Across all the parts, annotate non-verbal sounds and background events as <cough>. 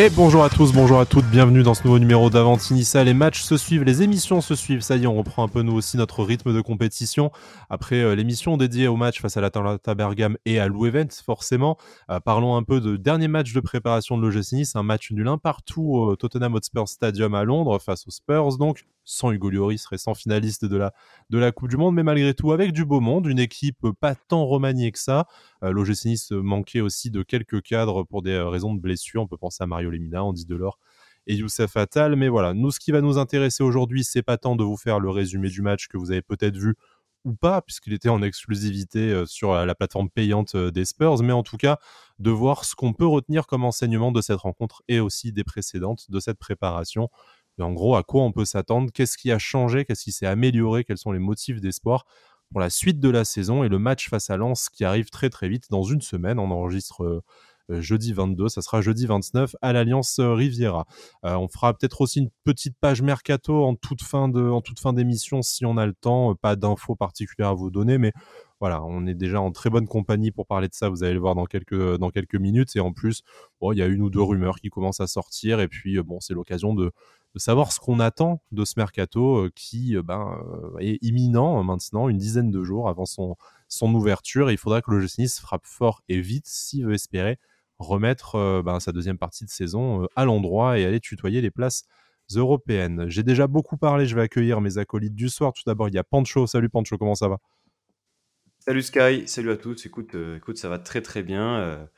Et bonjour à tous, bonjour à toutes, bienvenue dans ce nouveau numéro d'Avantinissa. Les matchs se suivent, les émissions se suivent. Ça y est, on reprend un peu nous aussi notre rythme de compétition. Après euh, l'émission dédiée au match face à l'Atalanta Bergame et à l'Ouevent, forcément. Euh, parlons un peu de dernier match de préparation de l'OGC Nice, un match nul un partout au Tottenham Hotspur Stadium à Londres face aux Spurs. Donc, sans Hugo Lloris, restant finaliste de la, de la Coupe du Monde, mais malgré tout avec du beau monde, une équipe pas tant remaniée que ça. Euh, manquait aussi de quelques cadres pour des raisons de blessure. On peut penser à Mario Lemina, Andy Delors et Youssef Attal. Mais voilà, nous, ce qui va nous intéresser aujourd'hui, c'est pas tant de vous faire le résumé du match que vous avez peut-être vu ou pas, puisqu'il était en exclusivité euh, sur la plateforme payante euh, des Spurs, mais en tout cas de voir ce qu'on peut retenir comme enseignement de cette rencontre et aussi des précédentes, de cette préparation. En gros, à quoi on peut s'attendre, qu'est-ce qui a changé, qu'est-ce qui s'est amélioré, quels sont les motifs d'espoir pour la suite de la saison et le match face à Lens qui arrive très très vite dans une semaine? On enregistre euh, euh, jeudi 22, ça sera jeudi 29 à l'Alliance euh, Riviera. On fera peut-être aussi une petite page mercato en toute fin de, en toute fin d'émission si on a le temps. Pas d'infos particulières à vous donner, mais voilà, on est déjà en très bonne compagnie pour parler de ça. Vous allez le voir dans quelques, dans quelques minutes. Et en plus, bon, il y a une ou deux rumeurs qui commencent à sortir. Et puis, bon, c'est l'occasion de, de, savoir ce qu'on attend de ce mercato qui ben, est imminent maintenant, une dizaine de jours avant son, ouverture. Il faudra que le Nice frappe fort et vite s'il veut espérer remettre euh, ben, sa deuxième partie de saison euh, à l'endroit et aller tutoyer les places européennes. J'ai déjà beaucoup parlé, je vais accueillir mes acolytes du soir. Tout d'abord, il y a Pancho. Salut Pancho, comment ça va? Salut Sky, salut à tous. Écoute, euh, écoute ça va très très bien.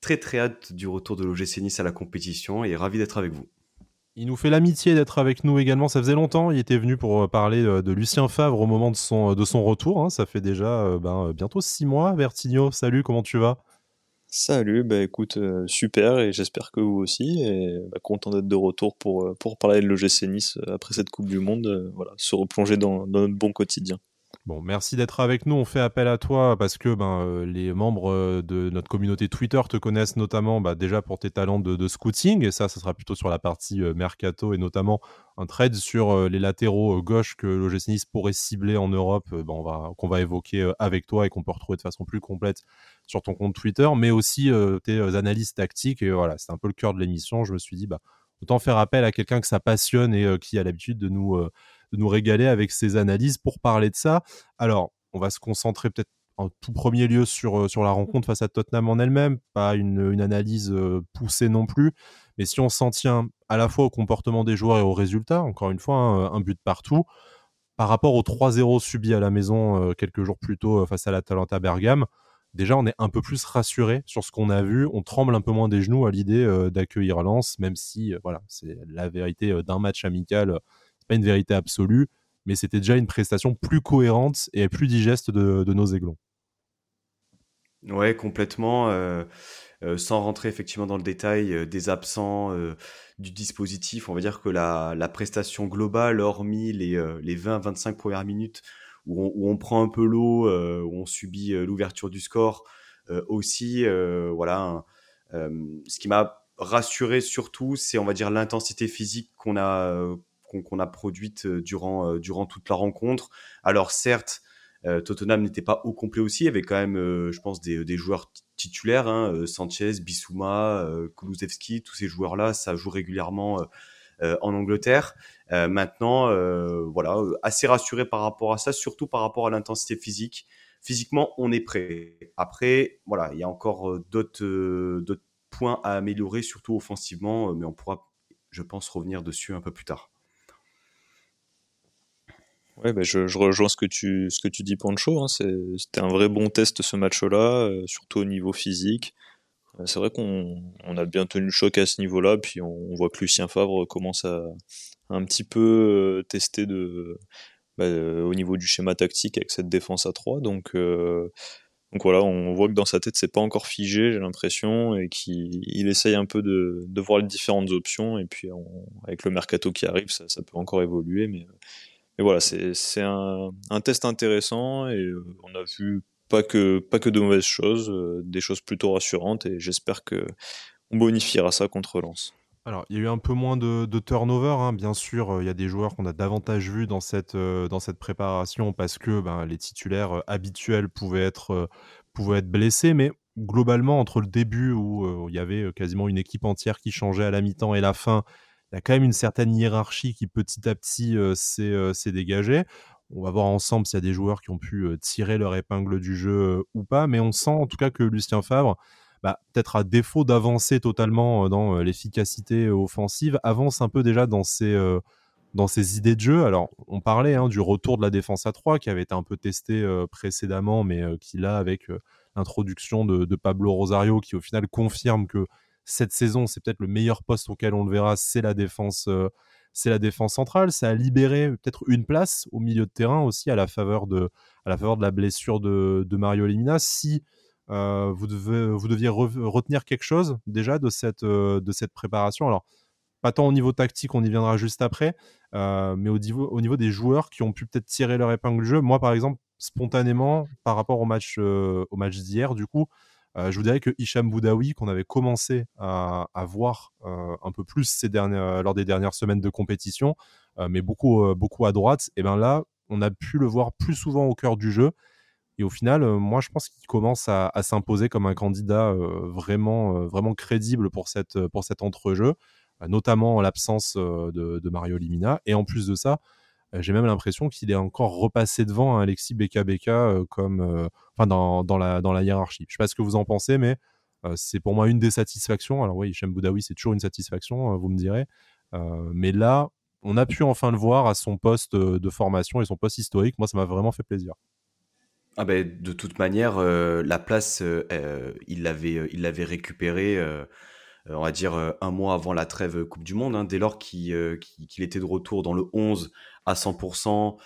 très très hâte du retour de l'OGC à la compétition et ravi d'être avec vous. Il nous fait l'amitié d'être avec nous également. Ça faisait longtemps. Il était venu pour parler de Lucien Favre au moment de son, son retour. Hein. Ça fait déjà ben, bientôt six mois. Vertigno, salut, comment tu vas? Salut, bah écoute, euh, super et j'espère que vous aussi. Et bah, content d'être de retour pour, euh, pour parler de l'OGC Nice euh, après cette Coupe du Monde. voilà, se replonger dans notre bon quotidien. Merci d'être avec nous. On fait appel à toi parce que ben, euh, les membres euh, de notre communauté Twitter te connaissent notamment bah, déjà pour tes talents de, scouting. Et ça, ce sera plutôt sur la partie euh, mercato et notamment un trade sur les latéraux gauche que l'OGC pourrait cibler en Europe, va, qu'on va évoquer avec toi et qu'on peut retrouver de façon plus complète sur ton compte Twitter, mais aussi tes analyses tactiques. Et voilà, c'est un peu le cœur de l'émission. Je me suis dit, bah, autant faire appel à quelqu'un que ça passionne et qui a l'habitude de nous de nous régaler avec ses analyses pour parler de ça. Alors, on va se concentrer peut-être en tout premier lieu sur, euh, sur la rencontre face à Tottenham en elle-même, pas une, une analyse euh, poussée non plus, mais si on s'en tient à la fois au comportement des joueurs et aux résultats, encore une fois, hein, un but partout, par rapport aux 3-0 subis à la maison euh, quelques jours plus tôt face à l'Atalanta Bergame, déjà on est un peu plus rassuré sur ce qu'on a vu, on tremble un peu moins des genoux à l'idée d'accueillir Lens, même si voilà, c'est la vérité d'un match amical pas une vérité absolue, mais c'était déjà une prestation plus cohérente et plus digeste de, nos aiglons. Ouais, complètement. Euh, euh, sans rentrer effectivement dans le détail euh, des absents du dispositif, on va dire que la, prestation globale, hormis les, les 20-25 premières minutes où on, prend un peu l'eau, où on subit l'ouverture du score, aussi, voilà, ce qui m'a rassuré surtout, c'est on va dire l'intensité physique qu'on a qu'on a produite euh, durant, euh, durant toute la rencontre. Alors certes, euh, Tottenham n'était pas au complet aussi, il y avait quand même, je pense, des, joueurs titulaires, hein, Sanchez, Bissouma, Kulusevski, tous ces joueurs-là, ça joue régulièrement en Angleterre. maintenant, voilà, assez rassuré par rapport à ça, surtout par rapport à l'intensité physique. Physiquement, on est prêt. Après, voilà, il y a encore d'autres points à améliorer, surtout offensivement, mais on pourra, je pense, revenir dessus un peu plus tard. Ouais, bah, je, rejoins ce que tu, ce que tu dis, Pancho. Hein. C'était un vrai bon test ce match-là, euh, surtout au niveau physique. Euh, c'est vrai qu'on on a bien tenu le choc à ce niveau-là, puis on, voit que Lucien Favre commence à, un petit peu euh, tester de, bah, au niveau du schéma tactique avec cette défense à 3. Donc, donc voilà, on voit que dans sa tête, c'est pas encore figé, j'ai l'impression, et qu'il essaye un peu de, de, voir les différentes options. Et puis avec le mercato qui arrive, ça, ça peut encore évoluer, mais et voilà, c'est un, test intéressant et euh, on a vu pas que, pas que de mauvaises choses, euh, des choses plutôt rassurantes et j'espère que on bonifiera ça contre Lens. Alors, il y a eu un peu moins de, de turnover, hein. bien sûr. Euh, il y a des joueurs qu'on a davantage vus dans cette, dans cette préparation parce que ben, les titulaires habituels pouvaient être, pouvaient être blessés. Mais globalement, entre le début où il y avait quasiment une équipe entière qui changeait à la mi-temps et la fin, il y a quand même une certaine hiérarchie qui petit à petit s'est dégagée. On va voir ensemble s'il y a des joueurs qui ont pu tirer leur épingle du jeu ou pas, mais on sent en tout cas que Lucien Favre, bah, peut-être à défaut d'avancer totalement dans l'efficacité offensive, avance un peu déjà dans ses, dans ses idées de jeu. Alors, on parlait hein, du retour de la défense à 3 qui avait été un peu testé précédemment, mais qui là, avec l'introduction de, Pablo Rosario, qui au final confirme que cette saison, c'est peut-être le meilleur poste auquel on le verra, c'est la défense. c'est la défense centrale, ça a libéré peut-être une place au milieu de terrain aussi à la faveur de, à la, faveur de la blessure de, Mario Lemina. Si vous, devez, vous deviez retenir quelque chose déjà de cette, de cette préparation, alors pas tant au niveau tactique, on y viendra juste après, mais au niveau, au niveau des joueurs qui ont pu peut-être tirer leur épingle du jeu. Moi, par exemple, spontanément, par rapport au match, au match d'hier, du coup, je vous dirais que Hicham Boudaoui, qu'on avait commencé à, voir un peu plus ces dernières, lors des dernières semaines de compétition, mais beaucoup, beaucoup à droite, et bien là, on a pu le voir plus souvent au cœur du jeu. Et au final, moi, je pense qu'il commence à, s'imposer comme un candidat vraiment, vraiment crédible pour, cette, pour cet entrejeu. Notamment en l'absence de, Mario Limina. Et en plus de ça, j'ai même l'impression qu'il est encore repassé devant Alexis Beka comme, enfin dans, la, dans la hiérarchie. Je ne sais pas ce que vous en pensez, mais c'est pour moi une des satisfactions. Alors oui, Hichem Boudaoui, c'est toujours une satisfaction, vous me direz. mais là, on a pu enfin le voir à son poste de formation et son poste historique. Moi, ça m'a vraiment fait plaisir. Ah ben, de toute manière, la place, il l'avait il l'avait récupérée euh, on va dire euh, un mois avant la trêve Coupe du Monde, hein, dès lors euh, qu'il était de retour dans le 11 à 100%,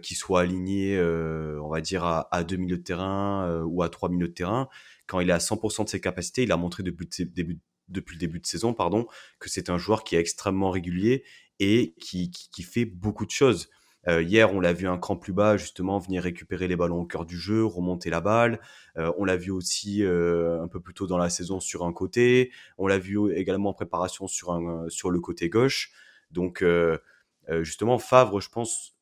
qu'il soit aligné, on va dire, à, à, deux milieux de terrain ou à trois milieux de terrain, quand il est à 100% de ses capacités, il a montré depuis, le début de saison pardon, que c'est un joueur qui est extrêmement régulier et qui, qui fait beaucoup de choses. Euh, hier, on l'a vu un cran plus bas, justement, venir récupérer les ballons au cœur du jeu, remonter la balle. Euh, on l'a vu aussi euh, un peu plus tôt dans la saison sur un côté. On l'a vu également en préparation sur, sur le côté gauche. Donc, justement, Favre, je pense,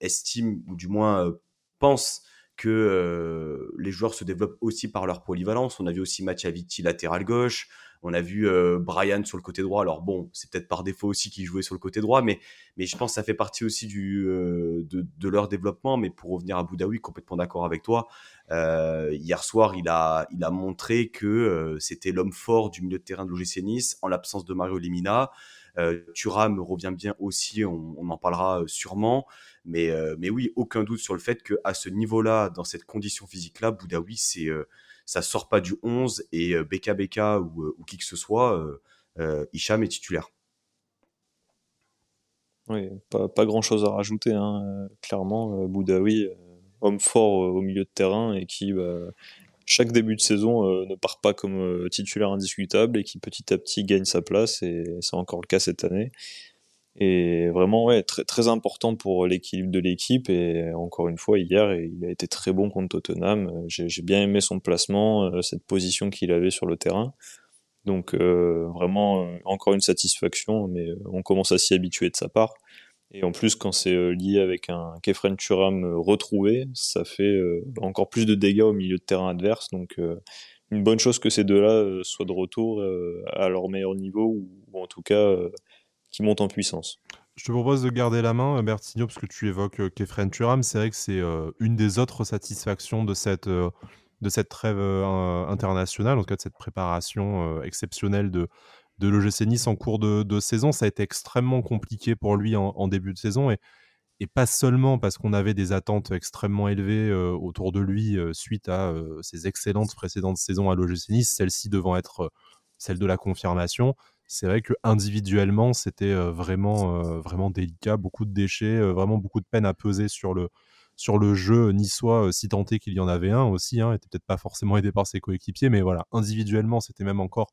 estime, ou du moins pense que les joueurs se développent aussi par leur polyvalence. On a vu aussi Aviti latéral gauche. On a vu euh, Brian sur le côté droit. Alors bon, c'est peut-être par défaut aussi qu'il jouait sur le côté droit, mais, mais je pense que ça fait partie aussi euh, de, leur développement. Mais pour revenir à Boudaoui, complètement d'accord avec toi. Euh, hier soir, il a, il a montré que c'était l'homme fort du milieu de terrain de l'OGC Nice en l'absence de Mario Limina. Thuram revient bien aussi, on, en parlera sûrement. Mais, mais oui, aucun doute sur le fait qu'à ce niveau-là, dans cette condition physique-là, Boudaoui, c'est ça sort pas du 11 et BKBK BK ou, qui que ce soit, Hicham est titulaire. Oui, pas, grand chose à rajouter. Hein. Clairement, Boudaoui, homme fort au milieu de terrain et qui, bah, chaque début de saison, ne part pas comme titulaire indiscutable et qui petit à petit gagne sa place. Et c'est encore le cas cette année. Et vraiment, ouais, très, très important pour l'équilibre de l'équipe. Et encore une fois, hier, il a été très bon contre Tottenham. J'ai bien aimé son placement, euh, cette position qu'il avait sur le terrain. Donc euh, vraiment, euh, encore une satisfaction, mais on commence à s'y habituer de sa part. Et en plus, quand c'est lié avec un Kefren Turam retrouvé, ça fait encore plus de dégâts au milieu de terrain adverse. Donc une bonne chose que ces deux-là soient de retour à leur meilleur niveau, ou, en tout cas qui monte en puissance. Je te propose de garder la main, Bertigno, parce que tu évoques euh, Kefren Turam. C'est vrai que c'est euh, une des autres satisfactions de cette, euh, de cette trêve internationale, en tout cas de cette préparation exceptionnelle de, de l'OGC Nice en cours de, saison. Ça a été extrêmement compliqué pour lui en, début de saison et, pas seulement parce qu'on avait des attentes extrêmement élevées autour de lui suite à ses excellentes précédentes saisons à l'OGC Nice, celle-ci devant être celle de la confirmation c'est vrai que individuellement, c'était vraiment, vraiment délicat, beaucoup de déchets, vraiment beaucoup de peine à peser sur le, sur le jeu niçois, si est qu'il y en avait un aussi, hein, était peut-être pas forcément aidé par ses coéquipiers, mais voilà, individuellement, c'était même encore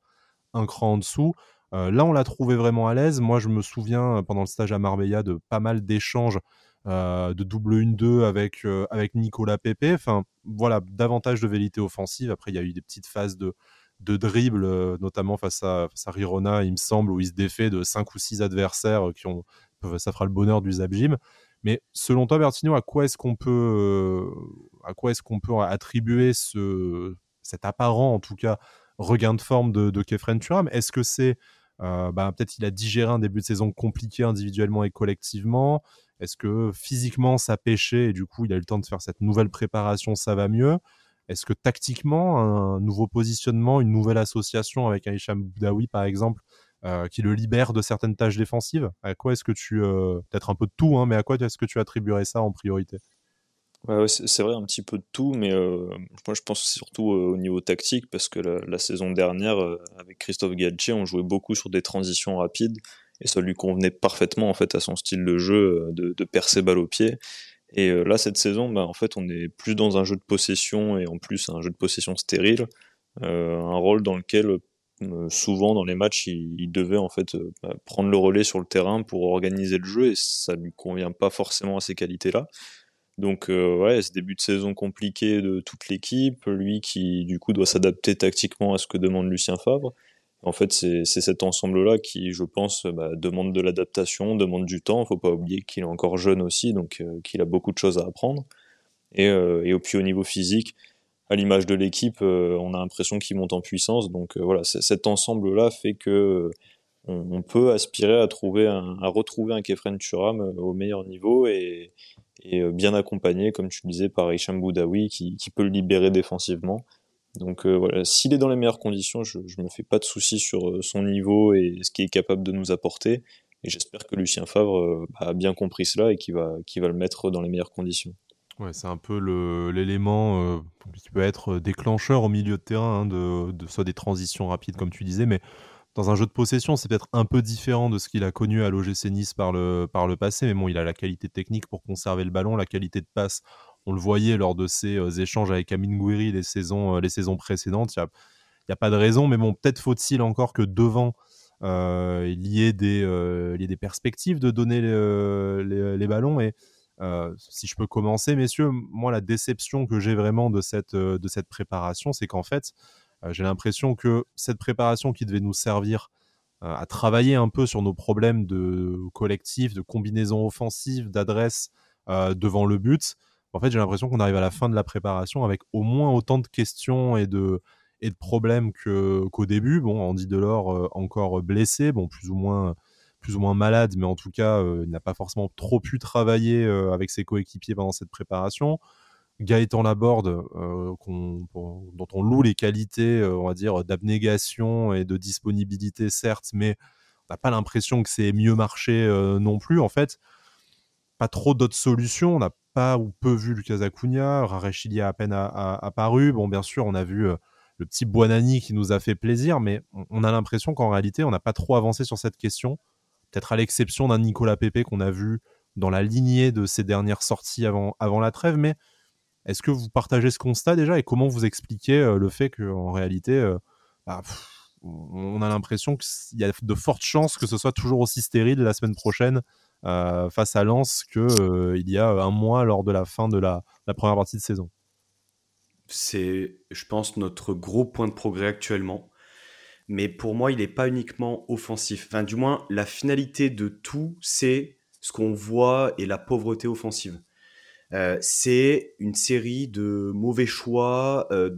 un cran en dessous. là, on l'a trouvé vraiment à l'aise. Moi, je me souviens pendant le stage à Marbella de pas mal d'échanges de double 1-2 avec, avec Nicolas Pepe. Enfin, voilà, davantage de vérité offensive. Après, il y a eu des petites phases de, de dribble, euh, notamment face à, face Rirona, il me semble, où il se défait de 5 ou 6 adversaires euh, qui ont. Ça fera le bonheur du Zap Gym. Mais selon toi, Bertino, à quoi est-ce qu'on peut, euh, à quoi est-ce qu'on peut attribuer ce, cet apparent, en tout cas, regain de forme de, de Kefren Turam. Est-ce que c'est euh, bah, peut-être il a digéré un début de saison compliqué individuellement et collectivement. Est-ce que physiquement ça pêchait et du coup il a eu le temps de faire cette nouvelle préparation, ça va mieux. Est-ce que tactiquement, un nouveau positionnement, une nouvelle association avec un Hicham Boudaoui par exemple, euh, qui le libère de certaines tâches défensives? À quoi est-ce que tu, euh, peut-être un peu de tout, hein, mais à quoi est-ce que tu attribuerais ça en priorité? Ouais, c'est vrai, un petit peu de tout, mais euh, moi je pense surtout euh, au niveau tactique, parce que la, saison dernière, euh, avec Christophe Galtier, on jouait beaucoup sur des transitions rapides, et ça lui convenait parfaitement en fait à son style de jeu, de, de percer balle au pied. Et là, cette saison, bah, en fait, on est plus dans un jeu de possession, et en plus un jeu de possession stérile, un rôle dans lequel souvent dans les matchs, il, il devait en fait bah, prendre le relais sur le terrain pour organiser le jeu, et ça lui convient pas forcément à ces qualités-là. Donc euh, ouais, ce début de saison compliqué de toute l'équipe, lui qui du coup doit s'adapter tactiquement à ce que demande Lucien Favre. En fait, c'est cet ensemble-là qui, je pense, bah, demande de l'adaptation, demande du temps. Faut pas oublier qu'il est encore jeune aussi, donc euh, qu'il a beaucoup de choses à apprendre. Et, euh, et au niveau physique, à l'image de l'équipe, on a l'impression qu'il monte en puissance. Donc voilà, cet ensemble-là fait que on, peut aspirer à trouver à retrouver un Kefren Turam au meilleur niveau et, et euh, bien accompagné, comme tu le disais, par Hicham Boudaoui qui, qui peut le libérer défensivement. Donc euh, voilà, s'il est dans les meilleures conditions, je ne me fais pas de soucis sur euh, son niveau et ce qu'il est capable de nous apporter. Et j'espère que Lucien Favre a bien compris cela et qu'il va, va le mettre dans les meilleures conditions. Ouais, c'est un peu l'élément qui peut être déclencheur au milieu de terrain, hein, de, de, soit des transitions rapides, comme tu disais, mais dans un jeu de possession, c'est peut-être un peu différent de ce qu'il a connu à l'OGC Nice par le, par le passé, mais bon, il a la qualité technique pour conserver le ballon, la qualité de passe. On le voyait lors de ses euh, échanges avec Amin Gouiri les saisons, euh, les saisons précédentes. Il n'y a, pas de raison, mais bon, peut-être faut-il encore que devant, euh, il, y ait des, il y ait des perspectives de donner les, les, ballons. Et si je peux commencer, messieurs, moi, la déception que j'ai vraiment de cette, de cette préparation, c'est qu'en fait, j'ai l'impression que cette préparation qui devait nous servir euh, à travailler un peu sur nos problèmes de collectif, de combinaison offensive, d'adresse euh, devant le but, en fait, j'ai l'impression qu'on arrive à la fin de la préparation avec au moins autant de questions et de, et de problèmes qu'au début. Bon, Andy Delors encore blessé, bon, plus ou moins plus ou moins malade, mais en tout cas, il n'a pas forcément trop pu travailler avec ses coéquipiers pendant cette préparation. Gaëtan Laborde, euh, dont on loue les qualités, euh, on va dire, d'abnégation et de disponibilité, certes, mais on n'a pas l'impression que c'est mieux marché euh, non plus. En fait, pas trop d'autres solutions. On n'a pas ou peu vu Lucas Acuna. Rarechili a à peine apparu. Bon, bien sûr, on a vu le petit Buonani qui nous a fait plaisir, mais on, a l'impression qu'en réalité, on n'a pas trop avancé sur cette question. Peut-être à l'exception d'un Nicolas Pepe qu'on a vu dans la lignée de ses dernières sorties avant, avant la trêve, mais est-ce que vous partagez ce constat déjà et comment vous expliquez euh, le fait qu'en réalité, euh, bah, on a l'impression qu'il y a de fortes chances que ce soit toujours aussi stérile la semaine prochaine euh, face à Lens qu'il y a un mois lors de la fin de la, première partie de saison? C'est, je pense, notre gros point de progrès actuellement. Mais pour moi, il n'est pas uniquement offensif. Enfin, du moins, la finalité de tout, c'est ce qu'on voit et la pauvreté offensive. Euh, c'est une série de mauvais choix euh,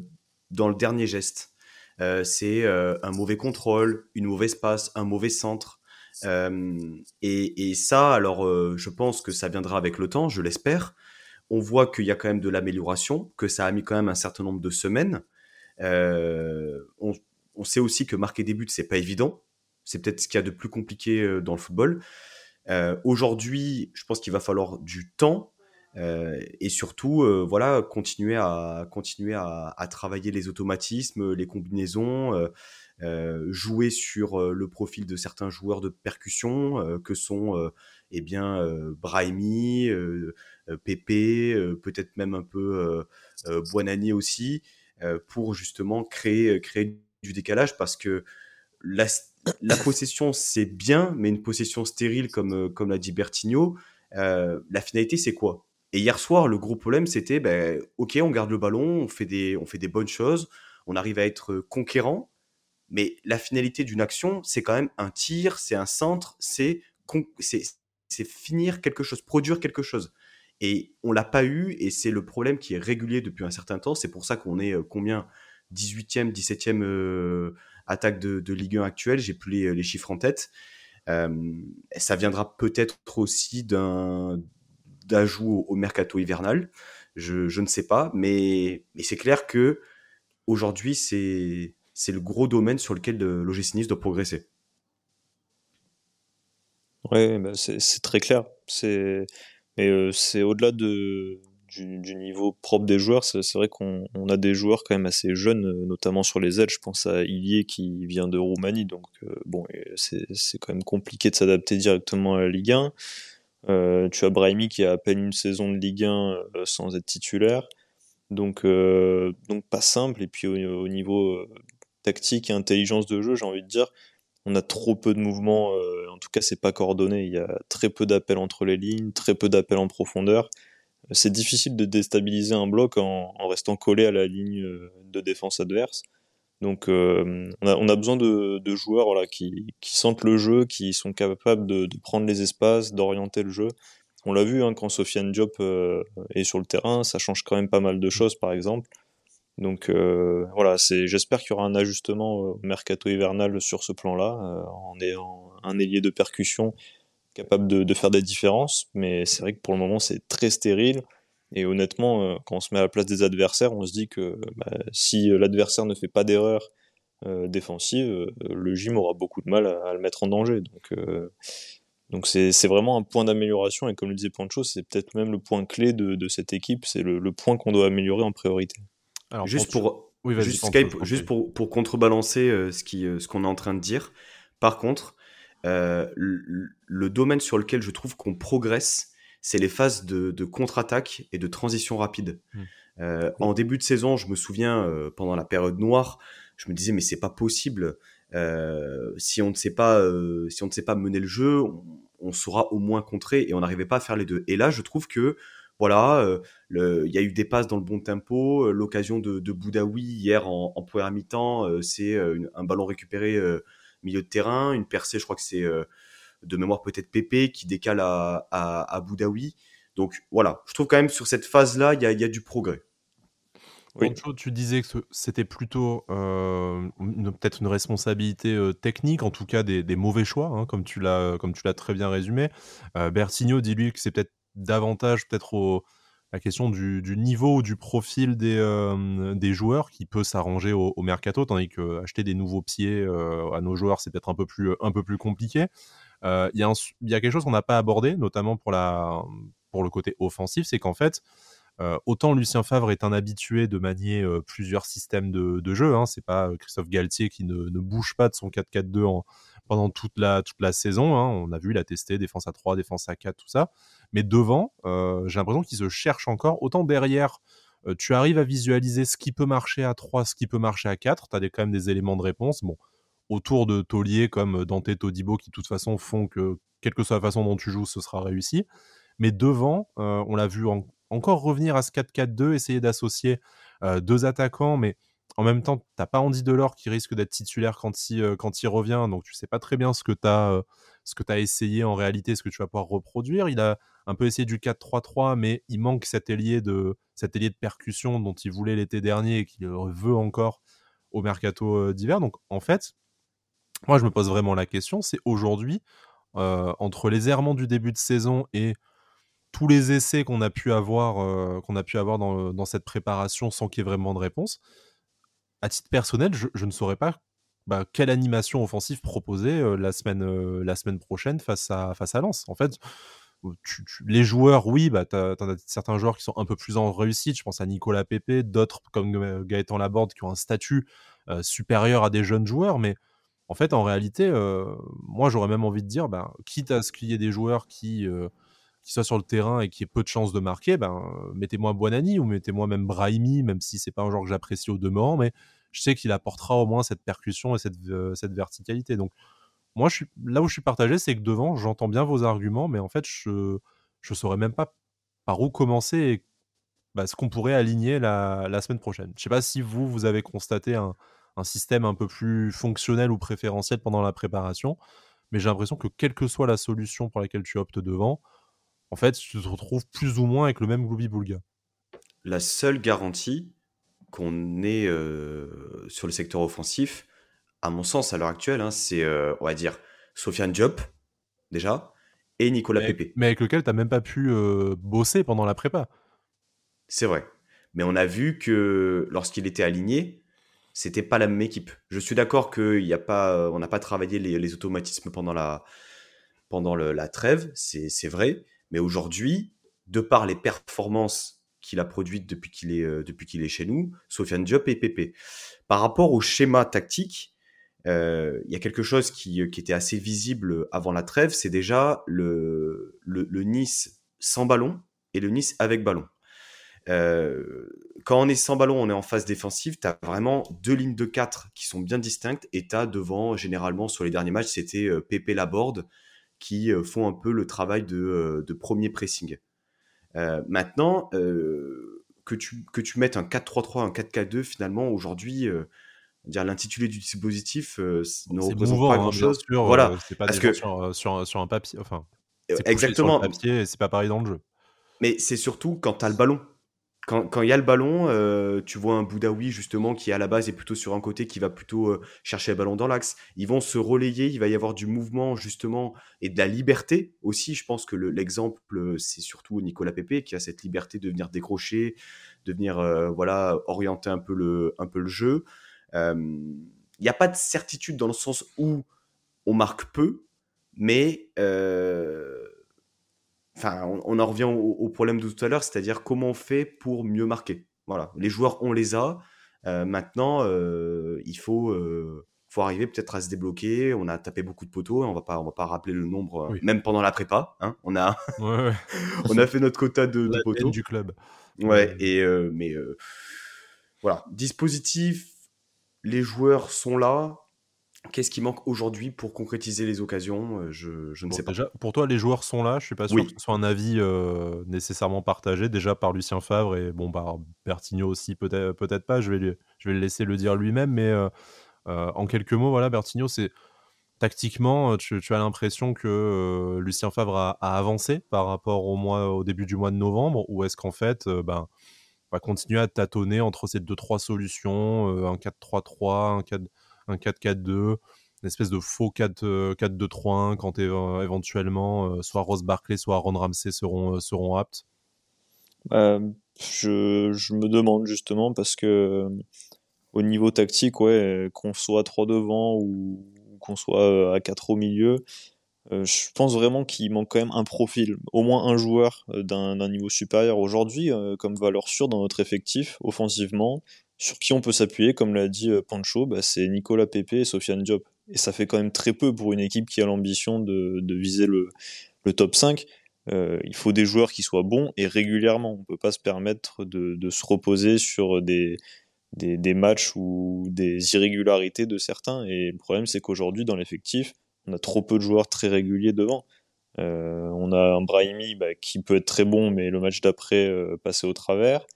dans le dernier geste. Euh, c'est un mauvais contrôle, une mauvaise passe, un mauvais centre. Et, ça, alors, je pense que ça viendra avec le temps, je l'espère. On voit qu'il y a quand même de l'amélioration, que ça a mis quand même un certain nombre de semaines. On, on, sait aussi que marquer des buts, c'est pas évident. C'est peut-être ce qu'il y a de plus compliqué dans le football. Aujourd'hui, je pense qu'il va falloir du temps et surtout, euh, voilà, continuer à continuer à, travailler les automatismes, les combinaisons, euh, euh jouer sur le profil de certains joueurs de percussion que sont, eh bien, Brahimi, Pépé, peut-être même un peu Buonani aussi, pour justement créer créer du décalage parce que la, la possession c'est bien, mais une possession stérile comme comme l'a dit Bertigno, la finalité c'est quoi? Et hier soir, le gros problème, c'était, ben, ok, on garde le ballon, on fait des, on fait des bonnes choses, on arrive à être conquérant, mais la finalité d'une action, c'est quand même un tir, c'est un centre, c'est, c'est finir quelque chose, produire quelque chose. Et on l'a pas eu, et c'est le problème qui est régulier depuis un certain temps. C'est pour ça qu'on est combien? 18e, 17e attaque de, Ligue 1 actuelle. J'ai plus les, chiffres en tête. ça viendra peut-être aussi d'un d'ajout au, mercato hivernal. Je, ne sais pas, mais, c'est clair que aujourd'hui, c'est le gros domaine sur lequel l'OGC doit progresser. Ouais, bah, c'est très clair. C'est mais euh, c'est au-delà de du, niveau propre des joueurs. C'est vrai qu'on a des joueurs quand même assez jeunes, euh, notamment sur les ailes. Je pense à Ilié qui vient de Roumanie, donc euh, bon, c'est quand même compliqué de s'adapter directement à la Ligue 1. Tu as Brahimi qui a à peine une saison de Ligue 1 sans être titulaire. Donc, donc pas simple. Et puis au niveau tactique et intelligence de jeu, j'ai envie de dire, on a trop peu de mouvements, euh, en tout cas c'est pas coordonné, il y a très peu d'appels entre les lignes, très peu d'appels en profondeur. C'est difficile de déstabiliser un bloc en, restant collé à la ligne euh, de défense adverse. Donc euh, on, a, besoin de, joueurs voilà, qui, sentent le jeu, qui sont capables de, prendre les espaces, d'orienter le jeu. On l'a vu hein, quand Sofiane Diop est sur le terrain, ça change quand même pas mal de choses par exemple. Donc euh, voilà, j'espère qu'il y aura un ajustement au mercato hivernal sur ce plan-là, euh, en ayant un ailier de percussion capable de, faire des différences. Mais c'est vrai que pour le moment, c'est très stérile. Et honnêtement, euh, quand on se met à la place des adversaires, on se dit que bah, si l'adversaire ne fait pas d'erreur défensive, le gym aura beaucoup de mal à, le mettre en danger. Donc donc c'est, vraiment un point d'amélioration. Et comme le disait Pancho, c'est peut-être même le point clé de, cette équipe, c'est le point qu'on doit améliorer en priorité. Juste pour, juste, Skype, juste pour, pour contrebalancer euh, ce qui, euh, ce qu'on est en train de dire. Par contre, euh, le, domaine sur lequel je trouve qu'on progresse, c'est les phases de, de contre-attaque et de transition rapide. Hmm. En début de saison, je me souviens, pendant la période noire, je me disais mais c'est pas possible. si on ne sait pas, si on ne sait pas mener le jeu, on, on saura au moins contrer et on n'arrivait pas à faire les deux. Et là, je trouve que voilà, euh, il y a eu des passes dans le bon tempo. Euh, l'occasion de, Boudaoui hier en, en première mi-temps, euh, c'est un ballon récupéré milieu de terrain, une percée, je crois que c'est de mémoire peut-être Pépé qui décale à, à, Boudaoui. Donc voilà, je trouve quand même sur cette phase-là, il y a, du progrès. Oui. tu disais que c'était plutôt peut-être une responsabilité technique, en tout cas des, mauvais choix, hein, comme tu l'as très bien résumé. Bertigno dit lui que c'est peut-être davantage peut-être la question du, niveau ou du profil des, euh, des joueurs qui peut s'arranger au, mercato, tandis que acheter des nouveaux pieds euh, à nos joueurs, c'est peut-être un, peu plus, un peu plus compliqué. Euh, il y, a quelque chose qu'on n'a pas abordé, notamment pour, le côté offensif, c'est qu'en fait, autant Lucien Favre est un habitué de manier plusieurs systèmes de, jeu, hein, c'est pas Christophe Galtier qui ne, bouge pas de son 4-4-2 en, pendant toute la, saison. Hein. On a vu, il a testé défense à 3, défense à 4, tout ça. Mais devant, euh, j'ai l'impression qu'il se cherche encore. Autant derrière, euh, tu arrives à visualiser ce qui peut marcher à 3, ce qui peut marcher à 4. Tu as quand même des éléments de réponse. Bon, autour de tauliers comme Dante Todibo qui, de toute façon, font que, quelle que soit la façon dont tu joues, ce sera réussi. Mais devant, euh, on l'a vu encore revenir à ce 4-4-2, essayer d'associer deux attaquants, mais en même temps, t'as pas Andy Delors qui risque d'être titulaire quand il, euh, quand il revient, donc tu sais pas très bien ce que tu as, euh, as essayé en réalité, ce que tu vas pouvoir reproduire. Il a un peu essayé du 4-3-3, mais il manque cet ailier de, cet ailier de percussion dont il voulait l'été dernier et qu'il veut encore au mercato euh, d'hiver. Donc en fait, moi je me pose vraiment la question, c'est aujourd'hui, entre les errements du début de saison et tous les essais qu'on a pu avoir, qu'on a pu avoir dans, dans cette préparation sans qu'il y ait vraiment de réponse, à titre personnel, je, ne saurais pas bah, quelle animation offensive proposer euh, la, semaine, euh, la semaine prochaine face à, face à Lens. En fait, les joueurs, oui, bah, tu as, certains joueurs qui sont un peu plus en réussite. Je pense à Nicolas Pepe, d'autres comme euh, Gaëtan Laborde qui ont un statut supérieur à des jeunes joueurs. Mais en fait, en réalité, moi, j'aurais même envie de dire, bah, quitte à ce qu'il y ait des joueurs qui qui soit sur le terrain et qui ait peu de chances de marquer, ben, mettez-moi Buonani ou mettez-moi même Brahimi, même si c'est pas un joueur que j'apprécie au demeurant, mais je sais qu'il apportera au moins cette percussion et cette, euh, cette verticalité. Donc, moi, là où je suis partagé, c'est que devant, j'entends bien vos arguments, mais en fait, je ne saurais même pas par où commencer et bah, ce qu'on pourrait aligner la, la, semaine prochaine. Je sais pas si vous, vous avez constaté un, un système un peu plus fonctionnel ou préférentiel pendant la préparation, mais j'ai l'impression que quelle que soit la solution pour laquelle tu optes devant, en fait, tu te retrouves plus ou moins avec le même Glooby Boulga. La seule garantie, qu'on est sur le secteur offensif, à mon sens, à l'heure actuelle, hein, c'est, on va dire, Sofiane Diop, déjà, et Nicolas Pepe. Mais avec lequel tu n'as même pas pu bosser pendant la prépa. C'est vrai. Mais on a vu que lorsqu'il était aligné, c'était pas la même équipe. Je suis d'accord qu'on n'a pas, on pas travaillé les, automatismes pendant la, pendant la trêve, c'est vrai. Mais aujourd'hui, de par les performances qu'il a produites depuis qu'il est, euh, est chez nous, Sofiane Diop et Pépé. Par rapport au schéma tactique, euh, il y a quelque chose qui, qui, était assez visible avant la trêve, c'est déjà le, le, Nice sans ballon et le Nice avec ballon. Euh, quand on est sans ballon, on est en phase défensive, tu as vraiment deux lignes de 4 qui sont bien distinctes et tu as devant, généralement sur les derniers matchs, c'était Pépé Laborde qui font un peu le travail de, de premier pressing. Euh, maintenant, euh, que, tu, que tu mettes un 4-3-3, un 4-4-2, finalement, aujourd'hui, euh, dire l'intitulé du dispositif ne représente pas grand chose. voilà, c'est pas parce que sur, sur, sur, un papier, enfin, exactement. Sur papier, c'est pas pareil dans le jeu. Mais c'est surtout quand tu as le ballon quand il y a le ballon, euh, tu vois un Boudaoui justement qui à la base est plutôt sur un côté, qui va plutôt euh, chercher le ballon dans l'axe. Ils vont se relayer, il va y avoir du mouvement justement et de la liberté aussi. Je pense que l'exemple, euh, c'est surtout Nicolas Pepe qui a cette liberté de venir décrocher, de venir voilà orienter un peu le, un peu le jeu. Il n'y a pas de certitude dans le sens où on marque peu, mais Enfin, on, en revient au, problème de tout à l'heure, c'est-à-dire comment on fait pour mieux marquer. Voilà, les joueurs, on les a. Euh, maintenant, euh, il faut, euh, faut arriver peut-être à se débloquer. On a tapé beaucoup de poteaux, on va pas, on va pas rappeler le nombre, même pendant la prépa. Hein, on a, <laughs> on a fait notre quota de, de poteaux du club. Ouais, et mais voilà, dispositif, les joueurs sont là. Qu'est-ce qui manque aujourd'hui pour concrétiser les occasions euh, Je, je ne sais pas. Déjà, pour toi, les joueurs sont là. Je suis pas sûr que ce soit un avis euh, nécessairement partagé déjà par Lucien Favre et bon par Bertigno aussi peut-être peut-être pas. Je vais lui, je vais le laisser le dire lui-même, mais euh, en quelques mots, voilà, Bertigno, c'est tactiquement, tu, as l'impression que Lucien Favre a, avancé par rapport au mois, au début du mois de novembre, ou est-ce qu'en fait, ben va continuer à tâtonner entre ces deux trois solutions, un 4-3-3, un 4 un 4-4-2, une espèce de faux 4-2-3-1 quand éventuellement euh, soit Ross Barclay, soit Ron Ramsey seront, euh, seront aptes. Je, me demande justement parce que euh, au niveau tactique, qu'on soit 3 devant ou qu'on soit à 4 au milieu, je pense vraiment qu'il manque quand même un profil, au moins un joueur d'un niveau supérieur. Aujourd'hui, comme valeur sûre dans notre effectif, offensivement, sur qui on peut s'appuyer, comme l'a dit euh, Pancho, bah, c'est Nicolas Pepe et Sofiane Diop. Et ça fait quand même très peu pour une équipe qui a l'ambition de, viser le, top 5. Euh, il faut des joueurs qui soient bons et régulièrement. On ne peut pas se permettre de, se reposer sur des, matchs ou des irrégularités de certains. Et le problème, c'est qu'aujourd'hui, dans l'effectif, on a trop peu de joueurs très réguliers devant. Euh, on a un Brahimi bah, qui peut être très bon, mais le match d'après passer au travers.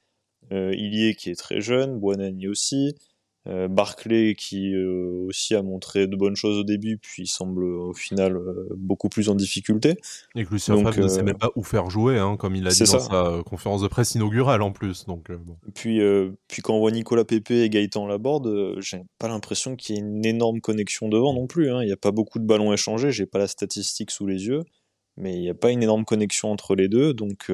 Euh, Ilié qui est très jeune, Buonani aussi, euh, Barclay qui euh, aussi a montré de bonnes choses au début, puis semble au final beaucoup plus en difficulté. Et que Lucien Favre ne sait même pas où faire jouer, hein, comme il a dit dans sa conférence de presse inaugurale en plus. Donc, puis, puis quand on voit Nicolas Pepe et Gaëtan Laborde, j'ai pas l'impression qu'il y ait une énorme connexion devant non plus. Hein. Il n'y a pas beaucoup de ballons échangés, j'ai pas la statistique sous les yeux, mais il n'y a pas une énorme connexion entre les deux. Donc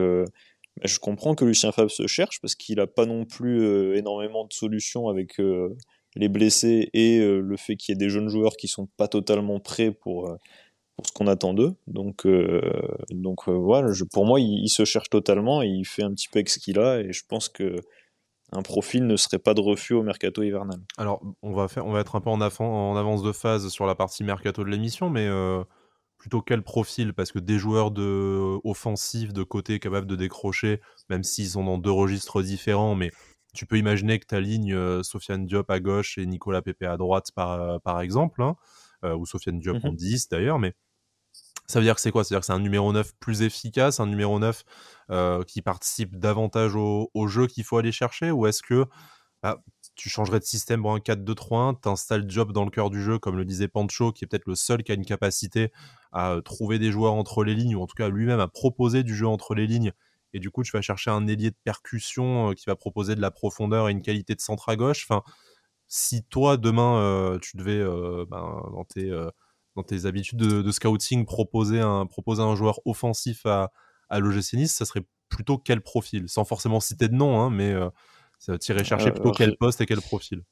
je comprends que Lucien Favre se cherche parce qu'il n'a pas non plus euh, énormément de solutions avec euh, les blessés et euh, le fait qu'il y ait des jeunes joueurs qui sont pas totalement prêts pour, pour ce qu'on attend d'eux. Donc, donc voilà, pour moi, il, se cherche totalement et il fait un petit peu avec ce qu'il a et je pense que un profil ne serait pas de refus au mercato hivernal. Alors, on va, faire, on va être un peu en, en avance de phase sur la partie mercato de l'émission, mais plutôt quel profil? Parce que des joueurs de offensifs de côté capables de décrocher, même s'ils sont dans deux registres différents, mais tu peux imaginer que ta ligne euh, Sofiane Diop à gauche et Nicolas Pepe à droite, par, euh, par exemple, hein, euh, ou Sofiane Diop en 10 mmh d'ailleurs, mais ça veut dire que c'est quoi? C'est-à-dire que c'est un numéro 9 plus efficace, un numéro 9 qui participe davantage au, au jeu qu'il faut aller chercher, ou est-ce que bah, tu changerais de système pour un 4-2-3-1, tu installes Job dans le cœur du jeu, comme le disait Pancho, qui est peut-être le seul qui a une capacité à euh, trouver des joueurs entre les lignes, ou en tout cas lui-même à proposer du jeu entre les lignes, et du coup tu vas chercher un ailier de percussion qui va proposer de la profondeur et une qualité de centre à gauche. Enfin, si toi demain tu devais ben, dans tes dans tes habitudes de, scouting proposer un proposer un joueur offensif à à l'OGC Nice, ça serait plutôt quel profil? Sans forcément citer de nom, hein, mais ça tirer chercher plutôt quel poste et quel profil?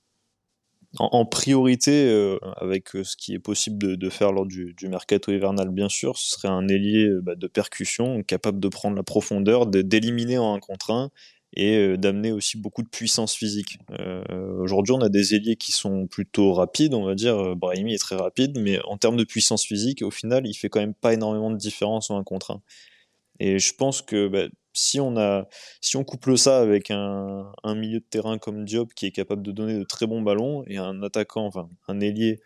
En, priorité, euh, avec euh, ce qui est possible de, faire lors du, mercato hivernal, bien sûr, ce serait un ailier euh, bah, de percussion capable de prendre la profondeur, d'éliminer en un contre un et d'amener aussi beaucoup de puissance physique. Aujourd'hui, on a des ailiers qui sont plutôt rapides, on va dire. Brahimi est très rapide, mais en termes de puissance physique, au final, il fait quand même pas énormément de différence en un contre un. Et je pense que bah, si on a, si on couple ça avec un, milieu de terrain comme Diop qui est capable de donner de très bons ballons et un attaquant, enfin un ailier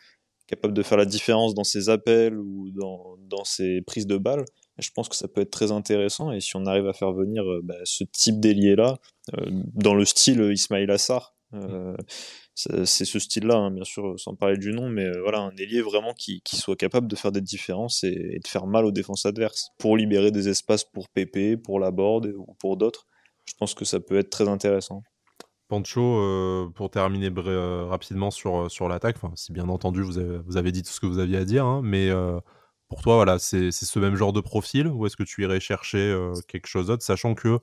capable de faire la différence dans ses appels ou dans, dans ses prises de balles, je pense que ça peut être très intéressant. Et si on arrive à faire venir euh, bah, ce type d'ailier là, euh, dans le style Ismail Assar, euh, c'est ce style-là, hein, bien sûr, sans parler du nom, mais euh, voilà, un ailier vraiment qui, qui, soit capable de faire des différences et, de faire mal aux défenses adverses pour libérer des espaces pour Pépé, pour la board ou pour d'autres. Je pense que ça peut être très intéressant. Pancho, euh, pour terminer euh, rapidement sur, sur l'attaque, si bien entendu vous avez, vous avez, dit tout ce que vous aviez à dire, hein, mais pour toi, voilà, c'est ce même genre de profil ou est-ce que tu irais chercher quelque chose d'autre, sachant que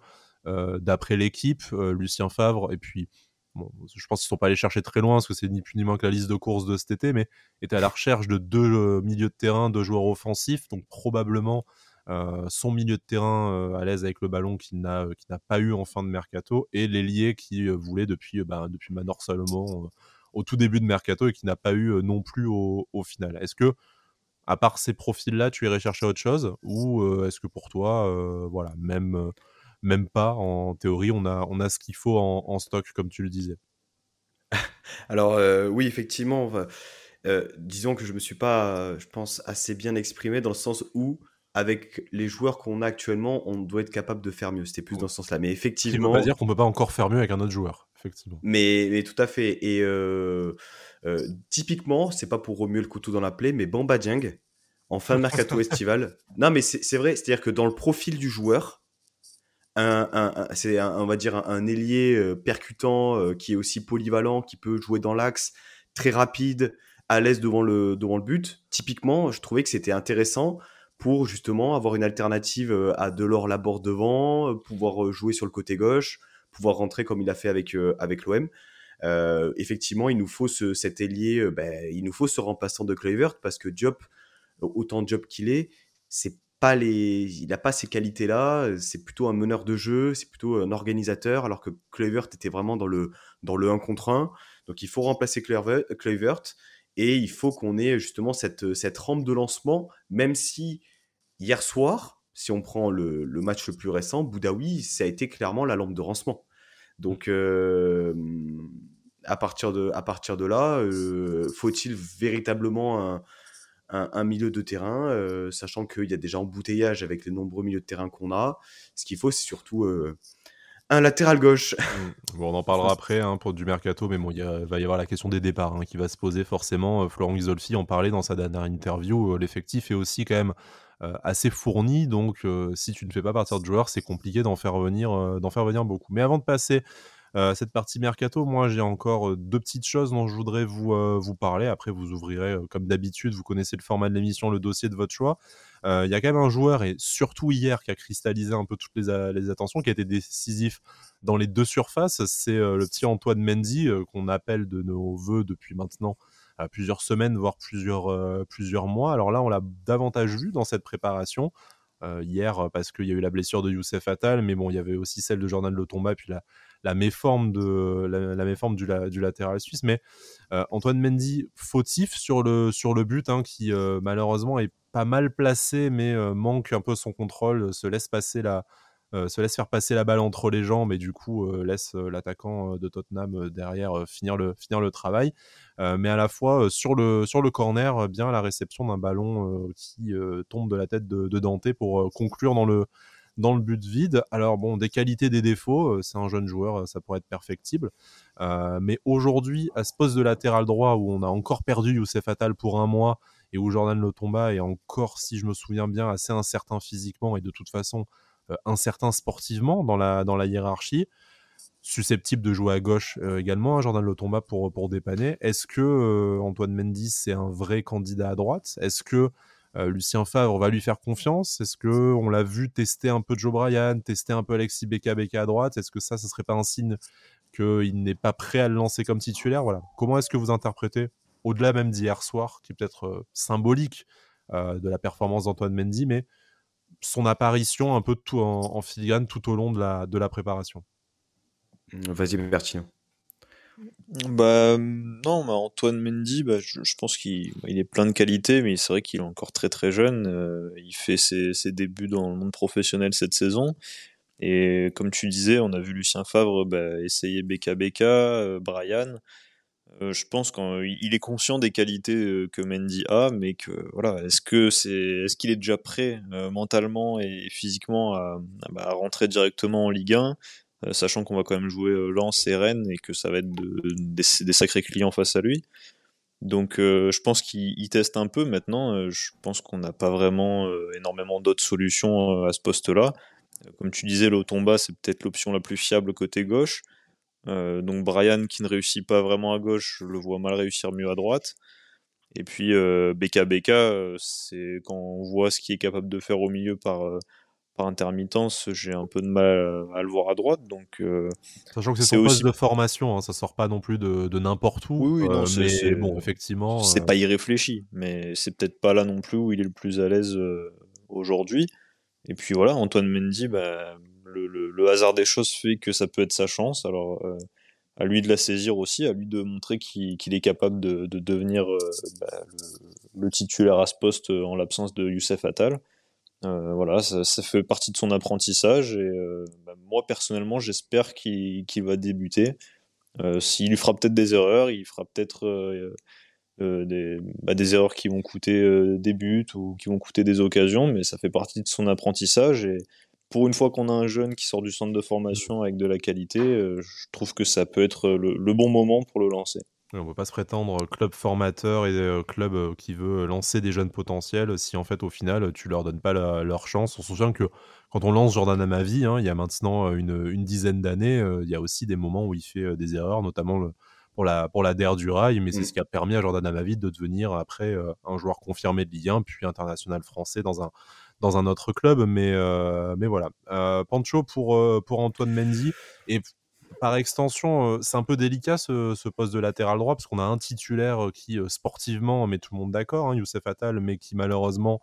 d'après l'équipe, Lucien Favre et puis je pense qu'ils sont pas allés chercher très loin parce que c'est ni plus ni moins que la liste de courses de cet été, mais était à la recherche de deux euh, milieux de terrain, deux joueurs offensifs, donc probablement euh, son milieu de terrain euh, à l'aise avec le ballon qui n'a pas eu en fin de mercato et l'ailier qui voulait depuis bah, Manor Salomon au tout début de mercato et qui n'a pas eu non plus au, au final. Est-ce que à part ces profils-là, tu irais chercher autre chose ou est-ce que pour toi, voilà, même même pas. En théorie, on a, on a ce qu'il faut en, stock, comme tu le disais. Alors euh, oui, effectivement, euh, disons que je me suis pas, je pense, assez bien exprimé dans le sens où, avec les joueurs qu'on a actuellement, on doit être capable de faire mieux. C'était plus dans ce sens-là. Mais effectivement... Ça veut pas dire qu'on peut pas encore faire mieux avec un autre joueur, effectivement. Mais, mais tout à fait. Et euh, typiquement, c'est pas pour remuer le couteau dans la plaie, mais Bamba Dieng, en fin de <laughs> mercato estival... Non, mais c'est vrai, c'est-à-dire que dans le profil du joueur, un, c'est on va dire un, ailier euh, percutant euh, qui est aussi polyvalent, qui peut jouer dans l'axe, très rapide, à l'aise devant le devant le but. Typiquement, je trouvais que c'était intéressant pour justement avoir une alternative euh, à Delors Laborde devant, pouvoir jouer sur le côté gauche, pouvoir rentrer comme il a fait avec avec l'OM. effectivement, il nous faut ce, cet ailier, ben, il nous faut ce remplaçant de Kluivert parce que Diop, autant Diop qu'il est, c'est pas les, il n'a pas ces qualités-là. C'est plutôt un meneur de jeu, c'est plutôt un organisateur, alors que Kluivert était vraiment dans le, dans le 1 contre 1. Donc il faut remplacer Kluivert et il faut qu'on ait justement cette, cette rampe de lancement, même si hier soir, si on prend le, le match le plus récent, Boudaoui, ça a été clairement la lampe de lancement. Donc euh, à, partir de, à partir de là, euh, faut-il véritablement un, un, milieu de terrain, euh, sachant qu'il y a déjà embouteillage avec les nombreux milieux de terrain qu'on a. Ce qu'il faut, c'est surtout euh, un latéral gauche. <laughs> Mmh. Bon, on en parlera après hein, pour du mercato, mais bon, il va y avoir la question des départs hein, qui va se poser forcément. Euh, Florent Isolfi en parlait dans sa dernière interview. L'effectif est aussi quand même assez fourni, donc si tu ne fais pas partir de joueurs, c'est compliqué d'en faire venir, d'en faire venir beaucoup. Mais avant de passer euh, cette partie mercato, moi j'ai encore euh, deux petites choses dont je voudrais vous, euh, vous parler. Après, vous ouvrirez, comme d'habitude, vous connaissez le format de l'émission, le dossier de votre choix. Il y a quand même un joueur, et surtout hier, qui a cristallisé un peu toutes les, les attentions, qui a été décisif dans les deux surfaces. C'est le petit Antoine Mendy, qu'on appelle de nos voeux depuis maintenant plusieurs semaines, voire plusieurs, plusieurs mois. Alors là, on l'a davantage vu dans cette préparation. hier parce qu'il y a eu la blessure de Youssef Attal, mais bon, il y avait aussi celle de Jordan Lotomba, puis la, la méforme, de, la, méforme du, latéral suisse. Mais euh, Antoine Mendy, fautif sur le, sur le but, hein, qui euh, malheureusement est pas mal placé, mais euh, manque un peu son contrôle, se laisse passer la, se laisse faire passer la balle entre les jambes et du coup laisse l'attaquant de Tottenham derrière finir, le, finir le travail. mais à la fois sur, le, sur le corner, bien la réception d'un ballon qui tombe de la tête de, de Dante pour conclure dans le, dans le but vide. Alors bon, des qualités, des défauts, euh, c'est un jeune joueur, euh, ça pourrait être perfectible. Euh, mais aujourd'hui, à ce poste de latéral droit où on a encore perdu Youssef Attal pour un mois et où Jordan Lotomba est encore, si je me souviens bien, assez incertain physiquement et de toute façon incertain sportivement dans la, dans la hiérarchie susceptible de jouer à gauche également, hein, Jordan Lotomba pour, pour dépanner. Est-ce que Antoine Mendy c'est un vrai candidat à droite? Est-ce que Lucien Favre va lui faire confiance Est-ce que on l'a vu tester un peu Joe Bryan, tester un peu Alexis Beka à droite? Est-ce que ça, ce serait pas un signe qu'il n'est pas prêt à le lancer comme titulaire? Voilà. Comment est-ce que vous interprétez, au-delà même d'hier soir, qui est peut-être symbolique de la performance d'Antoine Mendy, mais son apparition un peu tout en, filigrane tout au long de la, de préparation? Vas-y, Bertillon. Bah non, bah, Antoine Mendy, bah, je, pense qu'il il est plein de qualités, mais c'est vrai qu'il est encore très très jeune. Euh, il fait ses, débuts dans le monde professionnel cette saison. Et comme tu disais, on a vu Lucien Favre bah, essayer BKBK, euh, Brian. Euh, je pense qu'il est conscient des qualités que Mendy a, mais que voilà, est-ce qu'il est déjà prêt mentalement et physiquement à, bah, à, rentrer directement en Ligue 1 euh, sachant qu'on va quand même jouer euh, Lens et Rennes et que ça va être des, sacrés clients face à lui. Donc euh, je pense qu'il teste un peu maintenant. je pense qu'on n'a pas vraiment énormément d'autres solutions à ce poste-là. Comme tu disais, l'Otomba, c'est peut-être l'option la plus fiable côté gauche. donc Brian qui ne réussit pas vraiment à gauche, je le vois mal réussir mieux à droite. Et puis BKBK, c'est quand on voit ce qu'il est capable de faire au milieu par, intermittence, j'ai un peu de mal à le voir à droite. Donc, euh, Sachant que c'est son poste de formation, hein, ça sort pas non plus de, n'importe où. Oui, non, euh, mais bon, effectivement. C'est euh, pas irréfléchi, mais c'est peut-être pas là non plus où il est le plus à l'aise aujourd'hui. Et puis voilà, Antoine Mendy, bah, le, hasard des choses fait que ça peut être sa chance. Alors à lui de la saisir aussi, à lui de montrer qu'il est capable de, devenir bah, le, le, titulaire à ce poste en l'absence de Youssef Attal. Euh, voilà, ça, fait partie de son apprentissage et euh, bah, moi personnellement j'espère qu'il va débuter. Euh, s'il fera peut-être des erreurs, il fera peut-être des, bah, des, erreurs qui vont coûter des buts ou qui vont coûter des occasions, mais ça fait partie de son apprentissage et pour une fois qu'on a un jeune qui sort du centre de formation avec de la qualité, je trouve que ça peut être le bon moment pour le lancer. On ne peut pas se prétendre club formateur et euh, club euh, qui veut lancer des jeunes potentiels si en fait au final tu leur donnes pas leur chance. On se souvient que quand on lance Jordan Amavi, hein, il y a maintenant une, une dizaine d'années, euh, il y a aussi des moments où il fait des erreurs, notamment pour la pour la DER du rail, mais c'est mm. ce qui a permis à Jordan Amavi de devenir après un joueur confirmé de Ligue 1 puis international français dans un dans un autre club. Mais mais voilà, Pancho pour pour Antoine Mendy et par extension, euh, c'est un peu délicat ce, poste de latéral droit parce qu'on a un titulaire euh, qui euh, sportivement met tout le monde d'accord, hein, Youssef Attal, mais qui malheureusement,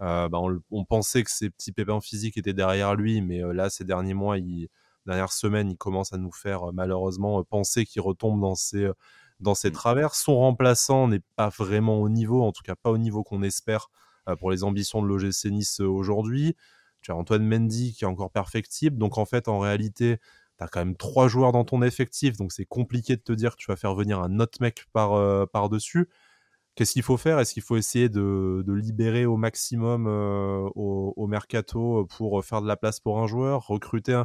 bah, on, pensait que ses petits pépins physiques étaient derrière lui, mais là ces derniers mois, il, dernières semaines, il commence à nous faire malheureusement penser qu'il retombe dans ses dans ses mmh. travers. Son remplaçant n'est pas vraiment au niveau, en tout cas pas au niveau qu'on espère pour les ambitions de l'OGC Nice aujourd'hui. Tu as Antoine Mendy qui est encore perfectible, donc en fait en réalité tu as quand même trois joueurs dans ton effectif, donc c'est compliqué de te dire que tu vas faire venir un autre mec par, euh, par-dessus. Qu'est-ce qu'il faut faire? Est-ce qu'il faut essayer de, libérer au maximum euh, au, mercato pour faire de la place pour un joueur, recruter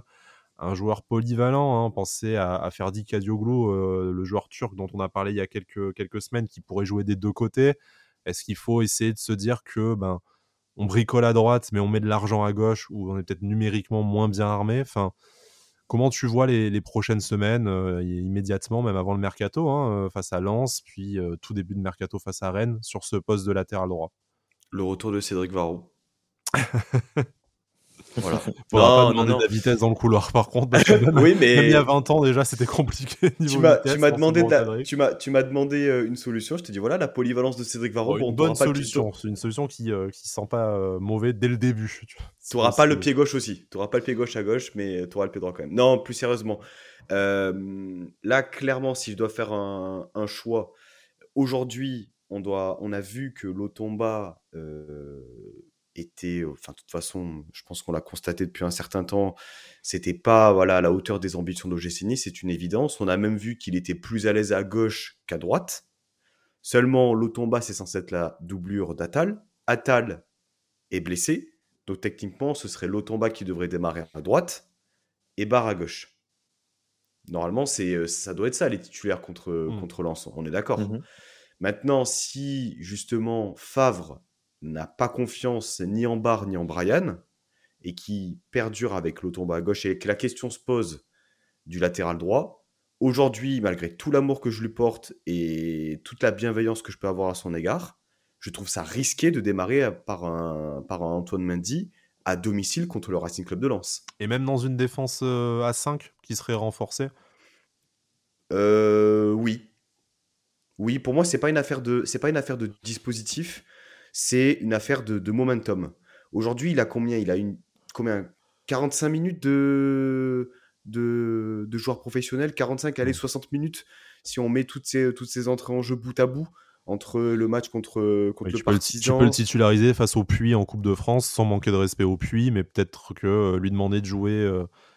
un, joueur polyvalent hein, Pensez à, à Ferdi Kadioglu, euh, le joueur turc dont on a parlé il y a quelques, quelques semaines, qui pourrait jouer des deux côtés. Est-ce qu'il faut essayer de se dire que ben on bricole à droite, mais on met de l'argent à gauche, où on est peut-être numériquement moins bien armé? Enfin, Comment tu vois les, prochaines semaines, euh, immédiatement, même avant le mercato, hein, euh, face à Lens, puis euh, tout début de mercato face à Rennes, sur ce poste de latéral droit? Le retour de Cédric Varro. <laughs> Voilà. <laughs> Faudra pas demander de la vitesse dans le couloir, par contre. <laughs> oui, mais il y a 20 ans déjà, c'était compliqué. tu m'as demandé, tu m'as, tu m'as demandé une solution. Je t'ai dit voilà la polyvalence de Cédric Varro. une bonne solution. C'est une solution qui, euh, qui sent pas euh, mauvais dès le début. Tu n'auras pas le pied gauche aussi. Tu n'auras pas le pied gauche à gauche, mais tu auras le pied droit quand même. Non, plus sérieusement. Euh, là, clairement, si je dois faire un, un choix, aujourd'hui, on doit, on a vu que l'Otomba était, enfin, de toute façon, je pense qu'on l'a constaté depuis un certain temps, c'était pas voilà, à la hauteur des ambitions de l'OGC c'est une évidence. On a même vu qu'il était plus à l'aise à gauche qu'à droite. Seulement, l'Otomba, c'est censé être la doublure d'Atal. Atal est blessé, donc techniquement, ce serait l'Otomba qui devrait démarrer à droite et Barre à gauche. Normalement, c'est ça doit être ça, les titulaires contre, mmh. contre Lens, on est d'accord. Mmh Maintenant, si justement Favre n'a pas confiance ni en Barr ni en Brian, et qui perdure avec Lotomba à gauche et que la question se pose du latéral droit, aujourd'hui, malgré tout l'amour que je lui porte et toute la bienveillance que je peux avoir à son égard, je trouve ça risqué de démarrer par un, par un Antoine Mendy à domicile contre le Racing Club de Lens. Et même dans une défense euh, à 5 qui serait renforcée? Euh, Oui. Oui, pour moi, c'est pas une affaire de, c'est pas une affaire de dispositif, c'est une affaire de, de momentum. Aujourd'hui, il a combien? Il a une combien? 45 minutes de, de, de joueurs professionnels, 45, allez, 60 minutes si on met toutes ces, toutes ces entrées en jeu bout à bout entre le match contre, contre le Partizan. tu peux le titulariser face au Puy en Coupe de France sans manquer de respect au Puy, mais peut-être que euh, lui demander de jouer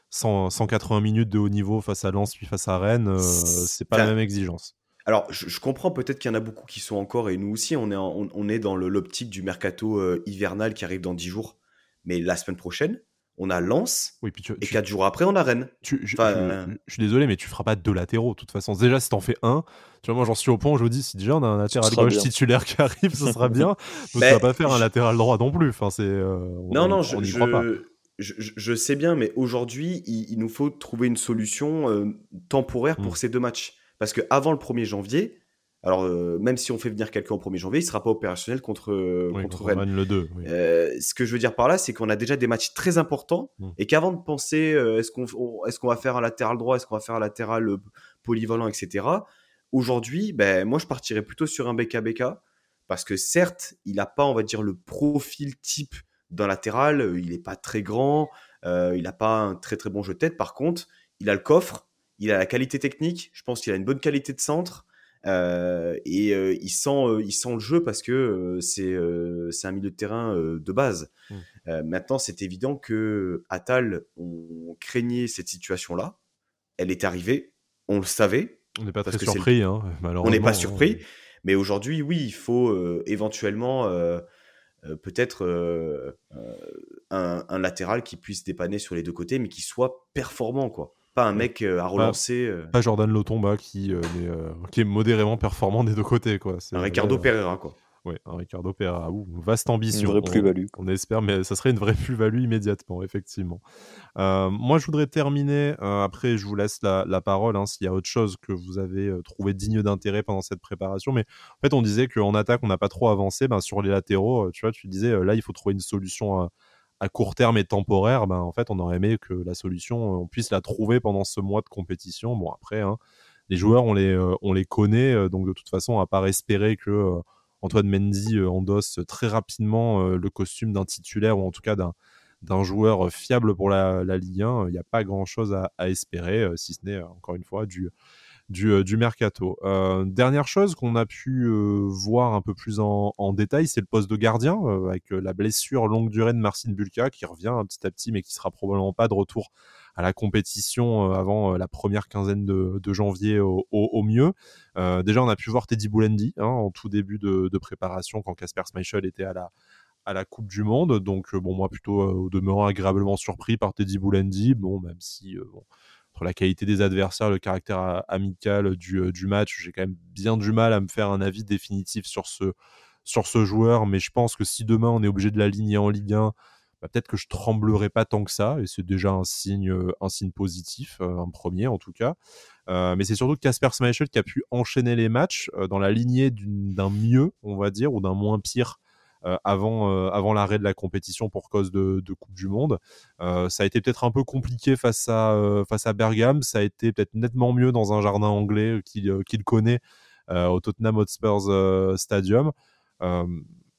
180 euh, minutes de haut niveau face à Lens puis face à Rennes, euh, c'est pas la même exigence. Alors, je, comprends peut-être qu'il y en a beaucoup qui sont encore, et nous aussi, on est, on, est dans l'optique du mercato hivernal qui arrive dans 10 jours. Mais la semaine prochaine, on a Lens, oui, puis et quatre jours après, on a Rennes. je, suis désolé, mais tu feras pas deux latéraux, de toute façon. Déjà, si t'en fais un, tu vois, moi j'en suis au point, je me dis, si déjà on a un latéral gauche titulaire qui arrive, ce sera bien. <laughs> Donc tu vas pas faire un latéral droit non plus. Enfin, c'est, euh, non, non, je, Je, sais bien, mais aujourd'hui, il, nous faut trouver une solution euh, temporaire pour hmm. ces deux matchs. Parce que avant le 1er janvier, alors, euh, même si on fait venir quelqu'un au 1er janvier, il ne sera pas opérationnel contre, euh, contre, Rennes. Le 2, euh, ce que je veux dire par là, c'est qu'on a déjà des matchs très importants mm. et qu'avant de penser est-ce qu'on est qu'on va faire un latéral droit, est-ce qu'on va faire un latéral polyvalent, etc., aujourd'hui, ben, moi, je partirais plutôt sur un BKBK parce que certes, il n'a pas, on va dire, le profil type d'un latéral, il n'est pas très grand, il n'a pas un très très bon jeu de tête. Par contre, il a le coffre, il a la qualité technique, je pense qu'il a une bonne qualité de centre. Euh, et euh, il, sent, euh, il sent le jeu parce que c'est c'est un milieu de terrain de base. Mmh. maintenant, c'est évident que Atal, on craignait cette situation-là. Elle est arrivée, on le savait. On n'est pas très surpris, hein, On n'est pas surpris. Mais aujourd'hui, oui, il faut éventuellement peut-être un, un, latéral qui puisse dépanner sur les deux côtés, mais qui soit performant, quoi pas un mec euh, à relancer. Euh. Pas, Jordan Lotomba qui, euh, qui est modérément performant des deux côtés. Quoi. Un Ricardo Pereira, quoi. Oui, un Ricardo Pereira. Ouh, vaste ambition. Une vraie plus-value. On, espère, mais ça serait une vraie plus-value immédiatement, effectivement. moi, je voudrais terminer. après, je vous laisse la, parole hein, s'il y a autre chose que vous avez trouvé digne d'intérêt pendant cette préparation. Mais en fait, on disait qu'en attaque, on n'a pas trop avancé. Ben, sur les latéraux, tu vois, tu disais là, il faut trouver une solution à court terme et temporaire, ben, en fait, on aurait aimé que la solution, on puisse la trouver pendant ce mois de compétition. Bon, après, hein, les joueurs, on les, euh, on les connaît, euh, donc de toute façon, à part espérer que euh, Antoine Mendy endosse très rapidement le costume d'un titulaire ou en tout cas d'un d'un joueur fiable pour la, la Ligue 1, il n'y a pas grand-chose à, à, espérer, si ce n'est, encore une fois, du, du, du mercato. Euh, dernière chose qu'on a pu euh, voir un peu plus en, détail, c'est le poste de gardien euh, avec la blessure longue durée de Marcin Bulka qui revient petit à petit, mais qui sera probablement pas de retour à la compétition avant la première quinzaine de, janvier au, mieux. déjà, on a pu voir Teddy Boulendi hein, en tout début de, préparation quand Casper Schmeichel était à la Coupe du Monde. Donc, bon, moi, plutôt au demeurant agréablement surpris par Teddy Boulendi. Bon, même si la qualité des adversaires, le caractère amical du, du match, j'ai quand même bien du mal à me faire un avis définitif sur ce, sur ce joueur. Mais je pense que si demain on est obligé de l'aligner en Ligue 1, bah, peut-être que je tremblerai pas tant que ça. Et c'est déjà un signe, un signe positif, un premier en tout cas. Euh, mais c'est surtout Casper Schmeichel qui a pu enchaîner les matchs dans la lignée d'un mieux, on va dire, ou d'un moins pire euh, avant, euh, avant l'arrêt de la compétition pour cause de, Coupe du Monde. Euh, ça a été peut-être un peu compliqué face à, face à Bergame. Ça a été peut-être nettement mieux dans un jardin anglais qu'il qu'il connaît au Tottenham Hotspur Stadium.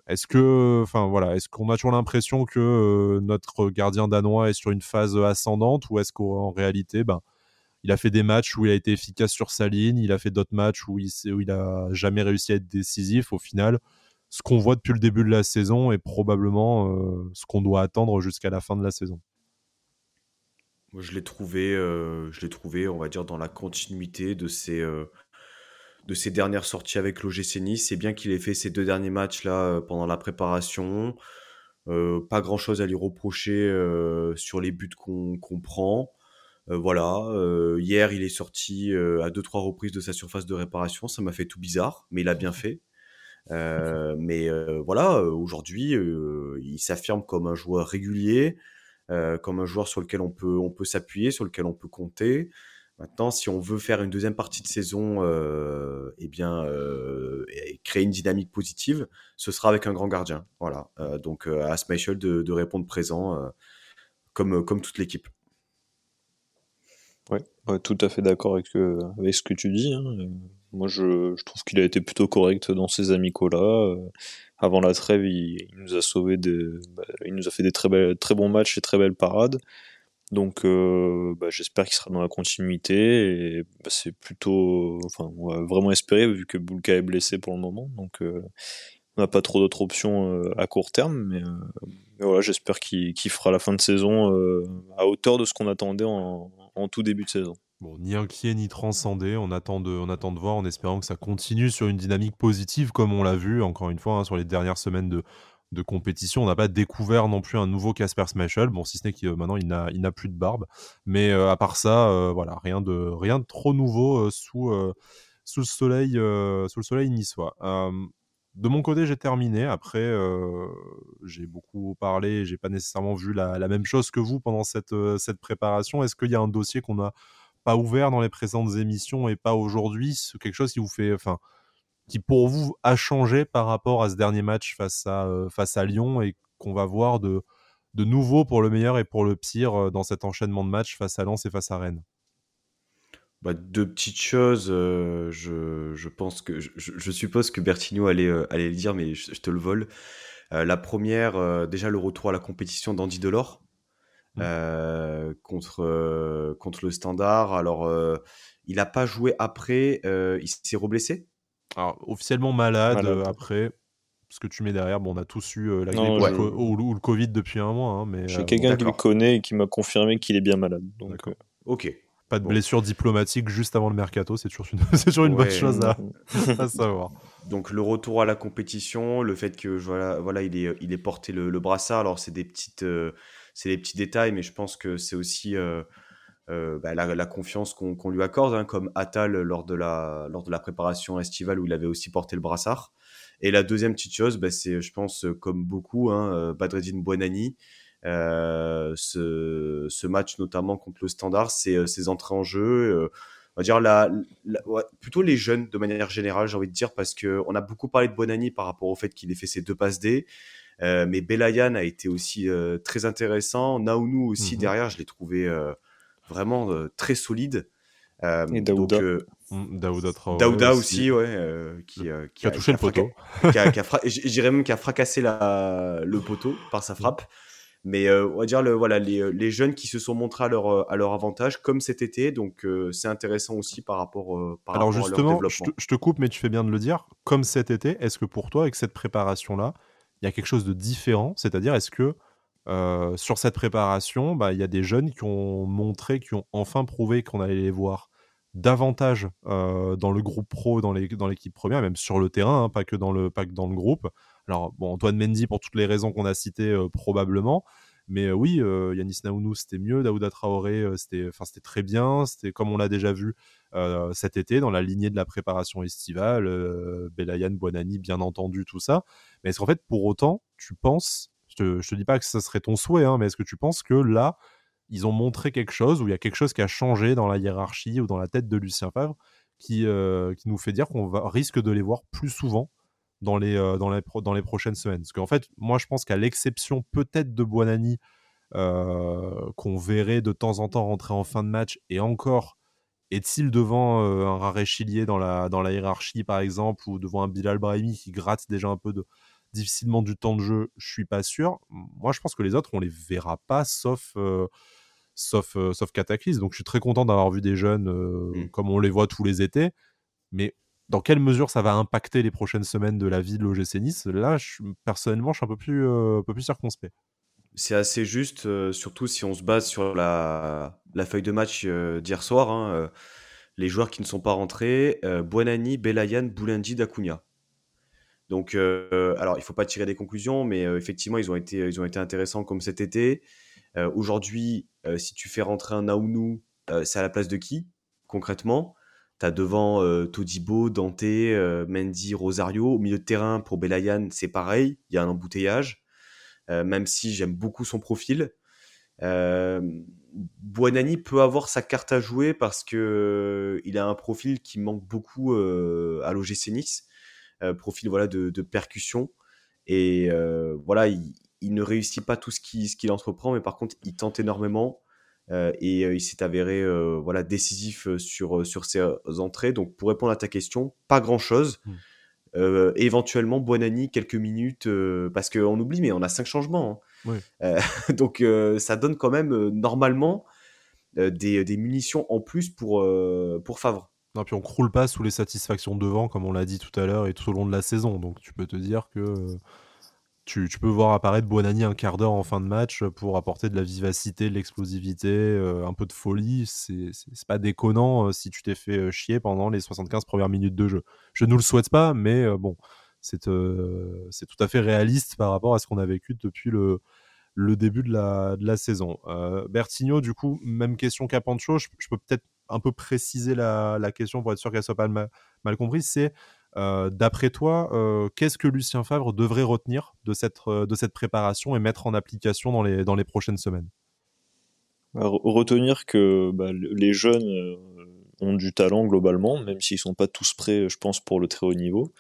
Est-ce que, enfin voilà, est-ce qu'on a toujours l'impression que notre gardien danois est sur une phase ascendante ou est-ce qu'en réalité, ben, il a fait des matchs où il a été efficace sur sa ligne, il a fait d'autres matchs où il, où il a jamais réussi à être décisif. Au final, ce qu'on voit depuis le début de la saison est probablement euh, ce qu'on doit attendre jusqu'à la fin de la saison. Je l'ai trouvé, euh, je l'ai trouvé, on va dire, dans la continuité de ses, euh, de ses dernières sorties avec l'OGC Nice. C'est bien qu'il ait fait ces deux derniers matchs là pendant la préparation. pas grand chose à lui reprocher sur les buts qu'on prend. voilà, hier il est sorti à deux trois reprises de sa surface de réparation, ça m'a fait tout bizarre, mais il a bien fait. Euh, mais euh, voilà, aujourd'hui, euh, il s'affirme comme un joueur régulier. comme un joueur sur lequel on peut, on peut s'appuyer, sur lequel on peut compter. Maintenant, si on veut faire une deuxième partie de saison, eh bien, euh, créer une dynamique positive, ce sera avec un grand gardien. Voilà. Donc, à Smeichel de, de, répondre présent, comme, comme toute l'équipe. Oui, tout à fait d'accord avec, avec, ce que tu dis. Hein. Moi, je, trouve qu'il a été plutôt correct dans ces amicaux-là. avant la trêve, il, nous a sauvé des, bah, il nous a fait des très, belles, très bons matchs et très belles parades. Donc euh, bah, j'espère qu'il sera dans la continuité bah, c'est plutôt, enfin on va vraiment espérer vu que Bulka est blessé pour le moment, donc euh, on n'a pas trop d'autres options euh, à court terme, mais, voilà j'espère qu'il fera la fin de saison à hauteur de ce qu'on attendait en, tout début de saison. Bon, ni inquiet ni transcendé, on attend, de, on attend de voir en espérant que ça continue sur une dynamique positive comme on l'a vu encore une fois hein, sur les dernières semaines de, compétition. On n'a pas découvert non plus un nouveau Casper Smashel. Bon, si ce n'est que euh, il n'a plus de barbe. Mais euh, à part ça, euh, voilà, rien de, rien de trop nouveau sous, le soleil, sous le soleil niçois. de mon côté, j'ai terminé. Après, j'ai beaucoup parlé. J'ai pas nécessairement vu la, la, même chose que vous pendant cette, cette préparation. Est-ce qu'il y a un dossier qu'on n'a pas ouvert dans les présentes émissions et pas aujourd'hui quelque chose qui vous fait, enfin qui pour vous a changé par rapport à ce dernier match face à, euh, Lyon et qu'on va voir de, nouveau pour le meilleur et pour le pire euh, dans cet enchaînement de matchs face à Lens et face à Rennes? Bah, deux petites choses, euh, je, suppose que Bertigno allait, allait le dire, mais je, te le vole. la première, déjà le retour à la compétition d'Andy Delors mmh. contre, contre le Standard. Alors, il n'a pas joué après, il s'est reblessé? Alors, officiellement malade, euh, après. Ce que tu mets derrière, bon, on a tous eu euh, la grippe ou, le Covid depuis un mois. Hein, mais, J'ai euh, quelqu'un qui le connaît et qui m'a confirmé qu'il est bien malade. Donc, ok. Pas de blessure diplomatique juste avant le mercato, c'est toujours une, <laughs> toujours une bonne chose <laughs> <laughs> à, savoir. Donc le retour à la compétition, le fait que voilà, voilà il est, il est porté le, brassard. Alors c'est des petites, c'est des petits détails, mais je pense que c'est aussi euh, bah, la, confiance qu'on lui accorde, hein, comme Atal lors de, la, lors de la préparation estivale où il avait aussi porté le brassard. Et la deuxième petite chose, bah, c'est, je pense, comme beaucoup, hein, euh, Badreddine Buonani, euh, ce, match notamment contre le Standard, c'est ses entrées en jeu. on va dire la, plutôt les jeunes de manière générale, j'ai envie de dire, parce que on a beaucoup parlé de Buonani par rapport au fait qu'il ait fait ses deux passes D. mais Belayan a été aussi très intéressant. Naounou aussi mhm. derrière, je l'ai trouvé vraiment euh, très solide. Euh, et Daouda. Donc, euh, mm, Daouda, Daouda aussi, ouais, qui, qui, a, touché le poteau. <laughs> je dirais même qu'il a fracassé la, le poteau par sa frappe. Mais on va dire le, voilà, les, les, jeunes qui se sont montrés à leur, à leur avantage, comme cet été. Donc c'est intéressant aussi par rapport, par Alors rapport justement, à leur je, te, je te coupe, mais tu fais bien de le dire. Comme cet été, est-ce que pour toi, avec cette préparation-là, il y a quelque chose de différent C'est-à-dire, est-ce que euh, sur cette préparation, bah, il y a des jeunes qui ont montré, qui ont enfin prouvé qu'on allait les voir davantage euh, dans le groupe pro, dans l'équipe première, même sur le terrain, hein, pas, que dans le, groupe. Alors, Antoine Mendy, pour toutes les raisons qu'on a citées, euh, probablement. Mais oui, Yanis Naounou, c'était mieux. Daouda Traoré, c'était très bien. C'était comme on l'a déjà vu cet été, dans la lignée de la préparation estivale. Belayan, Buonani, bien entendu, tout ça. Mais est-ce qu'en fait, pour autant, tu penses je te, te dis pas que ce serait ton souhait, hein, mais est-ce que tu penses que là, ils ont montré quelque chose, ou il y a quelque chose qui a changé dans la hiérarchie ou dans la tête de Lucien Favre, qui, qui nous fait dire qu'on risque de les voir plus souvent dans les, euh, dans les, dans les prochaines semaines. Parce qu'en fait, moi, je pense qu'à l'exception peut-être de Buonani, euh, qu'on verrait de temps en temps rentrer en fin de match, et encore, est-il devant un Raré Chilier dans la, dans la hiérarchie, par exemple, ou devant un Bilal Brahimi qui gratte déjà un peu de, difficilement du temps de jeu, je suis pas sûr. Moi, je pense que les autres, on les verra pas, sauf, euh, sauf, euh, sauf Cataclysme. Donc, je suis très content d'avoir vu des jeunes euh, mmh. comme on les voit tous les étés. Mais dans quelle mesure ça va impacter les prochaines semaines de la vie de l'OGC Nice? Là, personnellement, je suis un peu plus, un peu plus circonspect. C'est assez juste, surtout si on se base sur la, la feuille de match d'hier soir. Hein, les joueurs qui ne sont pas rentrés, Buonani, Belayan, Boulandi, Dacunia. Donc, euh, alors, il ne faut pas tirer des conclusions, mais euh, effectivement, ils ont, été, ils ont été intéressants comme cet été. Euh, aujourd'hui, si tu fais rentrer un Naounou, c'est à la place de qui, concrètement? Tu as devant Todibo, Dante, Mendy, Rosario. Au milieu de terrain, pour Belayan, c'est pareil, il y a un embouteillage. même si j'aime beaucoup son profil, Buonani peut avoir sa carte à jouer parce que il a un profil qui manque beaucoup à l'OGC Nice, profil voilà de, percussion et voilà il, ne réussit pas tout ce qu'il entreprend, mais par contre il tente énormément. Et il s'est avéré voilà décisif sur sur ses entrées. Donc pour répondre à ta question, pas grand chose. Mmh. Euh, éventuellement, Buonani, quelques minutes, euh, parce qu'on oublie, mais on a cinq changements. Hein. Euh, <laughs> donc, ça donne quand même, normalement, des, des, munitions en plus pour, pour Favre. Non, puis on croule pas sous les satisfactions devant, comme on l'a dit tout à l'heure, et tout au long de la saison. Donc, tu peux te dire que tu, peux voir apparaître Buonani un quart d'heure en fin de match pour apporter de la vivacité, de l'explosivité, euh, un peu de folie. C'est pas déconnant euh, si tu t'es fait euh, chier pendant les 75 premières minutes de jeu. Je ne nous le souhaite pas, mais bon, c'est tout à fait réaliste par rapport à ce qu'on a vécu depuis le, le début de la, de la saison. Bertigno, du coup, même question qu'à Pancho. Je, peux peut-être un peu préciser la, la, question pour être sûr qu'elle soit pas mal, mal comprise. C'est euh, d'après toi, euh, qu'est-ce que Lucien Favre devrait retenir de cette, euh, de cette préparation et mettre en application dans les, dans les prochaines semaines? Bah, Retenir que bah, les jeunes ont du talent globalement, même s'ils ne sont pas tous prêts, je pense, pour le très haut niveau,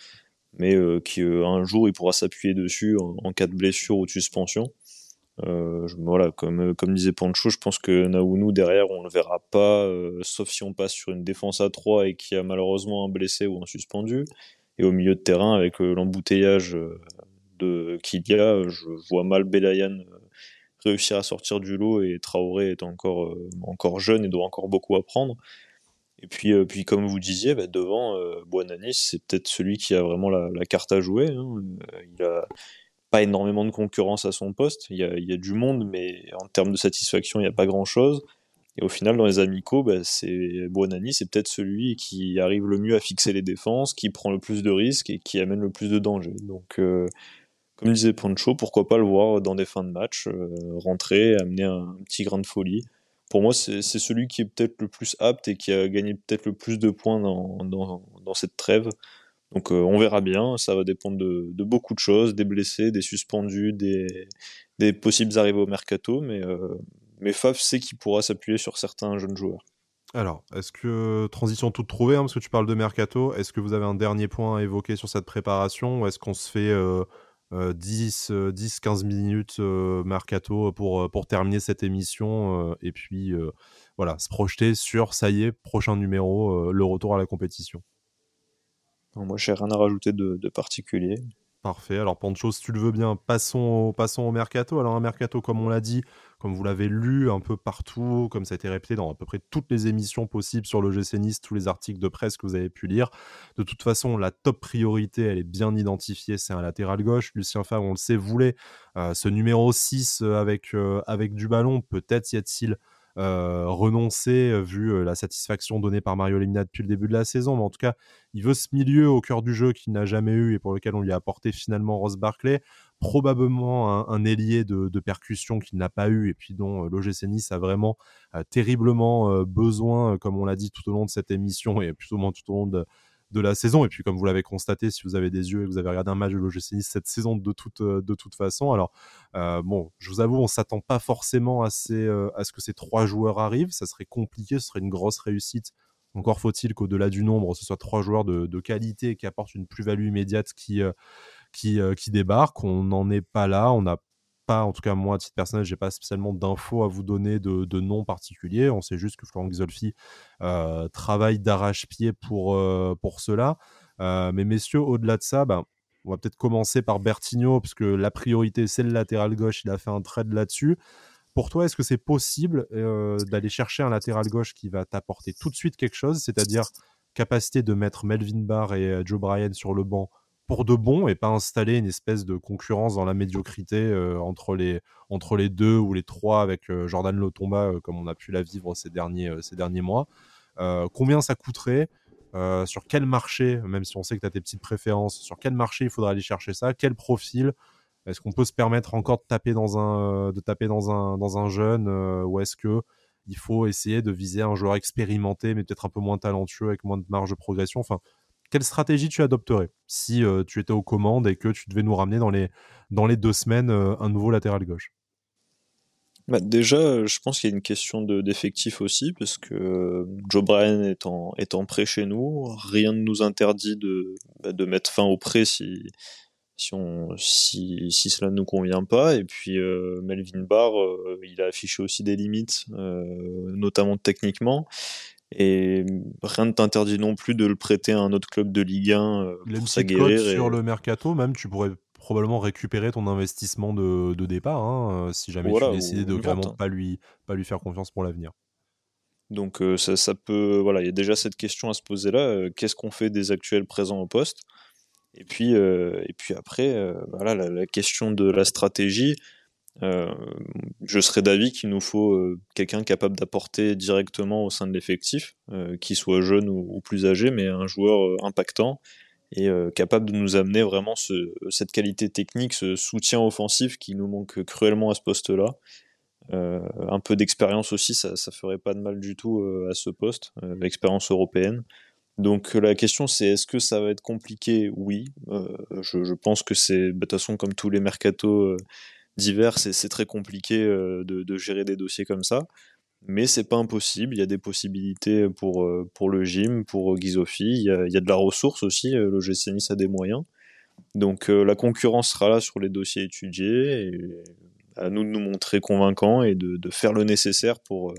mais qu'un jour il pourra s'appuyer dessus en, cas de blessure ou de suspension. Voilà, comme, comme disait Pancho, je pense que Naounou derrière, on le verra pas, sauf si on passe sur une défense à 3 et qu'il y a malheureusement un blessé ou un suspendu. Et au milieu de terrain, avec l'embouteillage de qu'il y a, je vois mal Belayan réussir à sortir du lot et Traoré est encore, encore jeune et doit encore beaucoup apprendre. Et puis, puis comme vous disiez, bah, devant, euh, c'est peut-être celui qui a vraiment la, carte à jouer. Hein. Il a pas énormément de concurrence à son poste. Il y a, du monde, mais en termes de satisfaction, il n'y a pas grand-chose. Et au final, dans les amicaux, bah, c'est Buonani, c'est peut-être celui qui arrive le mieux à fixer les défenses, qui prend le plus de risques et qui amène le plus de danger. Donc, euh, comme disait Pancho, pourquoi pas le voir dans des fins de match, euh, rentrer, amener un, petit grain de folie. Pour moi, c'est celui qui est peut-être le plus apte et qui a gagné peut-être le plus de points dans, dans cette trêve. Donc euh, on verra bien, ça va dépendre de, beaucoup de choses, des blessés, des suspendus, des, possibles arrivées au mercato, mais, euh, mais Faf sait qu'il pourra s'appuyer sur certains jeunes joueurs. Alors, est-ce que, transition toute trouvée, hein, parce que tu parles de mercato, est-ce que vous avez un dernier point à évoquer sur cette préparation, ou est-ce qu'on se fait euh, 10, 10, 15 minutes mercato pour, pour terminer cette émission, et puis voilà, se projeter sur, ça y est, prochain numéro, le retour à la compétition? Moi, j'ai rien à rajouter de, particulier. Parfait. Alors, Pancho, si tu le veux bien, passons au, mercato. Alors, un mercato, comme on l'a dit, comme vous l'avez lu un peu partout, comme ça a été répété dans à peu près toutes les émissions possibles sur le GC Nice, tous les articles de presse que vous avez pu lire. De toute façon, la top priorité, elle est bien identifiée, c'est un latéral gauche. Lucien Favre, on le sait, voulait euh, ce numéro 6 euh, avec, euh, avec du ballon. Peut-être y a-t-il renoncer euh, vu euh, la satisfaction donnée par Mario Lemina depuis le début de la saison. Mais en tout cas, il veut ce milieu au cœur du jeu qu'il n'a jamais eu et pour lequel on lui a apporté finalement Ross Barclay. Probablement un, ailier de, percussion qu'il n'a pas eu et puis dont l'OGC Nice a vraiment terriblement besoin, comme on l'a dit tout au long de cette émission et plutôt tout au long de, de la saison. Et puis, comme vous l'avez constaté, si vous avez des yeux et que vous avez regardé un match de l'OGC cette saison de toute, euh, de toute façon, alors, euh, bon, je vous avoue, on s'attend pas forcément à, euh, à ce que ces trois joueurs arrivent. Ça serait compliqué, ce serait une grosse réussite. Encore faut-il qu'au-delà du nombre, ce soit trois joueurs de, qualité qui apportent une plus-value immédiate qui, qui, qui débarquent. On n'en est pas là. On n'a en tout cas moi à titre personnel, j'ai pas spécialement d'infos à vous donner de, de noms particuliers. On sait juste que Florent Xolfi euh, travaille d'arrache-pied pour, euh, pour cela. Euh, mais messieurs, au-delà de ça, ben, on va peut-être commencer par Bertigno, parce que la priorité c'est le latéral gauche, il a fait un trade là-dessus. Pour toi, est-ce que c'est possible d'aller chercher un latéral gauche qui va t'apporter tout de suite quelque chose, c'est-à-dire capacité de mettre Melvin Barr et Joe Bryan sur le banc pour de bon et pas installer une espèce de concurrence dans la médiocrité euh, entre, les, entre les deux ou les trois avec euh, Jordan Lotomba euh, comme on a pu la vivre ces derniers, ces derniers mois. combien ça coûterait Sur quel marché, même si on sait que tu as tes petites préférences, sur quel marché il faudrait aller chercher ça Quel profil? Est-ce qu'on peut se permettre encore de taper dans un, de taper dans un, dans un jeune ou est-ce que il faut essayer de viser un joueur expérimenté mais peut-être un peu moins talentueux avec moins de marge de progression? Enfin, quelle stratégie tu adopterais si euh, tu étais aux commandes et que tu devais nous ramener dans les, dans les deux semaines euh, un nouveau latéral gauche? Bah, déjà, je pense qu'il y a une question d'effectif aussi, parce que Joe Bryan étant, étant prêt chez nous, rien ne nous interdit de, bah, de mettre fin au prêt si, si, on, si cela ne nous convient pas. Et puis Melvin Barr, il a affiché aussi des limites, notamment techniquement. Et rien ne t'interdit non plus de le prêter à un autre club de Ligue 1 euh, pour s'aguerrir. Sur le mercato, même, tu pourrais probablement récupérer ton investissement de, de départ hein, euh, si jamais tu décidais de vraiment pas lui, pas lui faire confiance pour l'avenir. Donc euh, ça, ça, peut, voilà, il y a déjà cette question à se poser là. Qu'est-ce qu'on fait des actuels présents au poste? Et puis, et puis après, voilà, la, la, question de la stratégie. Euh, je serais d'avis qu'il nous faut euh, quelqu'un capable d'apporter directement au sein de l'effectif, euh, qui soit jeune ou, plus âgé, mais un joueur impactant et capable de nous amener vraiment ce, cette qualité technique, ce soutien offensif qui nous manque cruellement à ce poste-là. un peu d'expérience aussi, ça, ça ferait pas de mal du tout à ce poste, l'expérience européenne. Donc la question c'est est-ce que ça va être compliqué? Oui, je, je, pense que c'est bah, de toute façon comme tous les mercatos divers, c'est très compliqué euh, de, gérer des dossiers comme ça. Mais c'est pas impossible, il y a des possibilités pour, euh, pour le gym, pour y, a, il y a de la ressource aussi, euh, le GC a des moyens. Donc la concurrence sera là sur les dossiers étudiés, à nous de nous montrer convaincants et de, faire le nécessaire pour,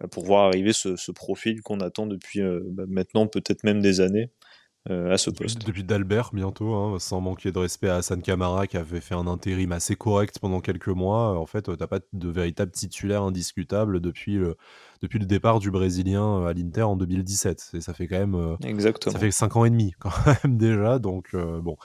bah, pour voir arriver ce, profil qu'on attend depuis bah, maintenant peut-être même des années euh, à ce poste. Depuis, d'Albert bientôt, hein, sans manquer de respect à Hassan Kamara qui avait fait un intérim assez correct pendant quelques mois. En fait, t'as pas de véritable titulaire indiscutable depuis le, depuis le départ du Brésilien euh, à l'Inter en 2017. Et ça fait quand même euh, Exactement. ça fait 5 ans et demi <laughs> quand même déjà. Donc bon,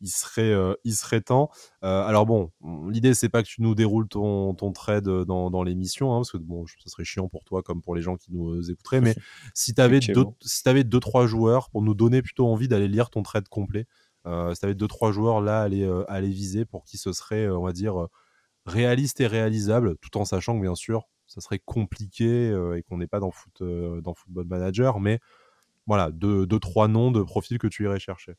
il serait, euh, il serait temps. Euh, alors bon, l'idée c'est pas que tu nous déroules ton, ton trade dans, dans l'émission, hein, parce que bon, ça serait chiant pour toi comme pour les gens qui nous écouteraient, mais <laughs> si tu avais deux, si avais deux trois joueurs pour nous donner plutôt envie d'aller lire ton trade complet, euh, si tu avais deux trois joueurs là à aller, à aller viser pour qui ce serait, on va dire, réaliste et réalisable, tout en sachant que bien sûr, ça serait compliqué et qu'on n'est pas dans foot, dans Football Manager, mais voilà, deux, deux trois noms de profils que tu irais chercher.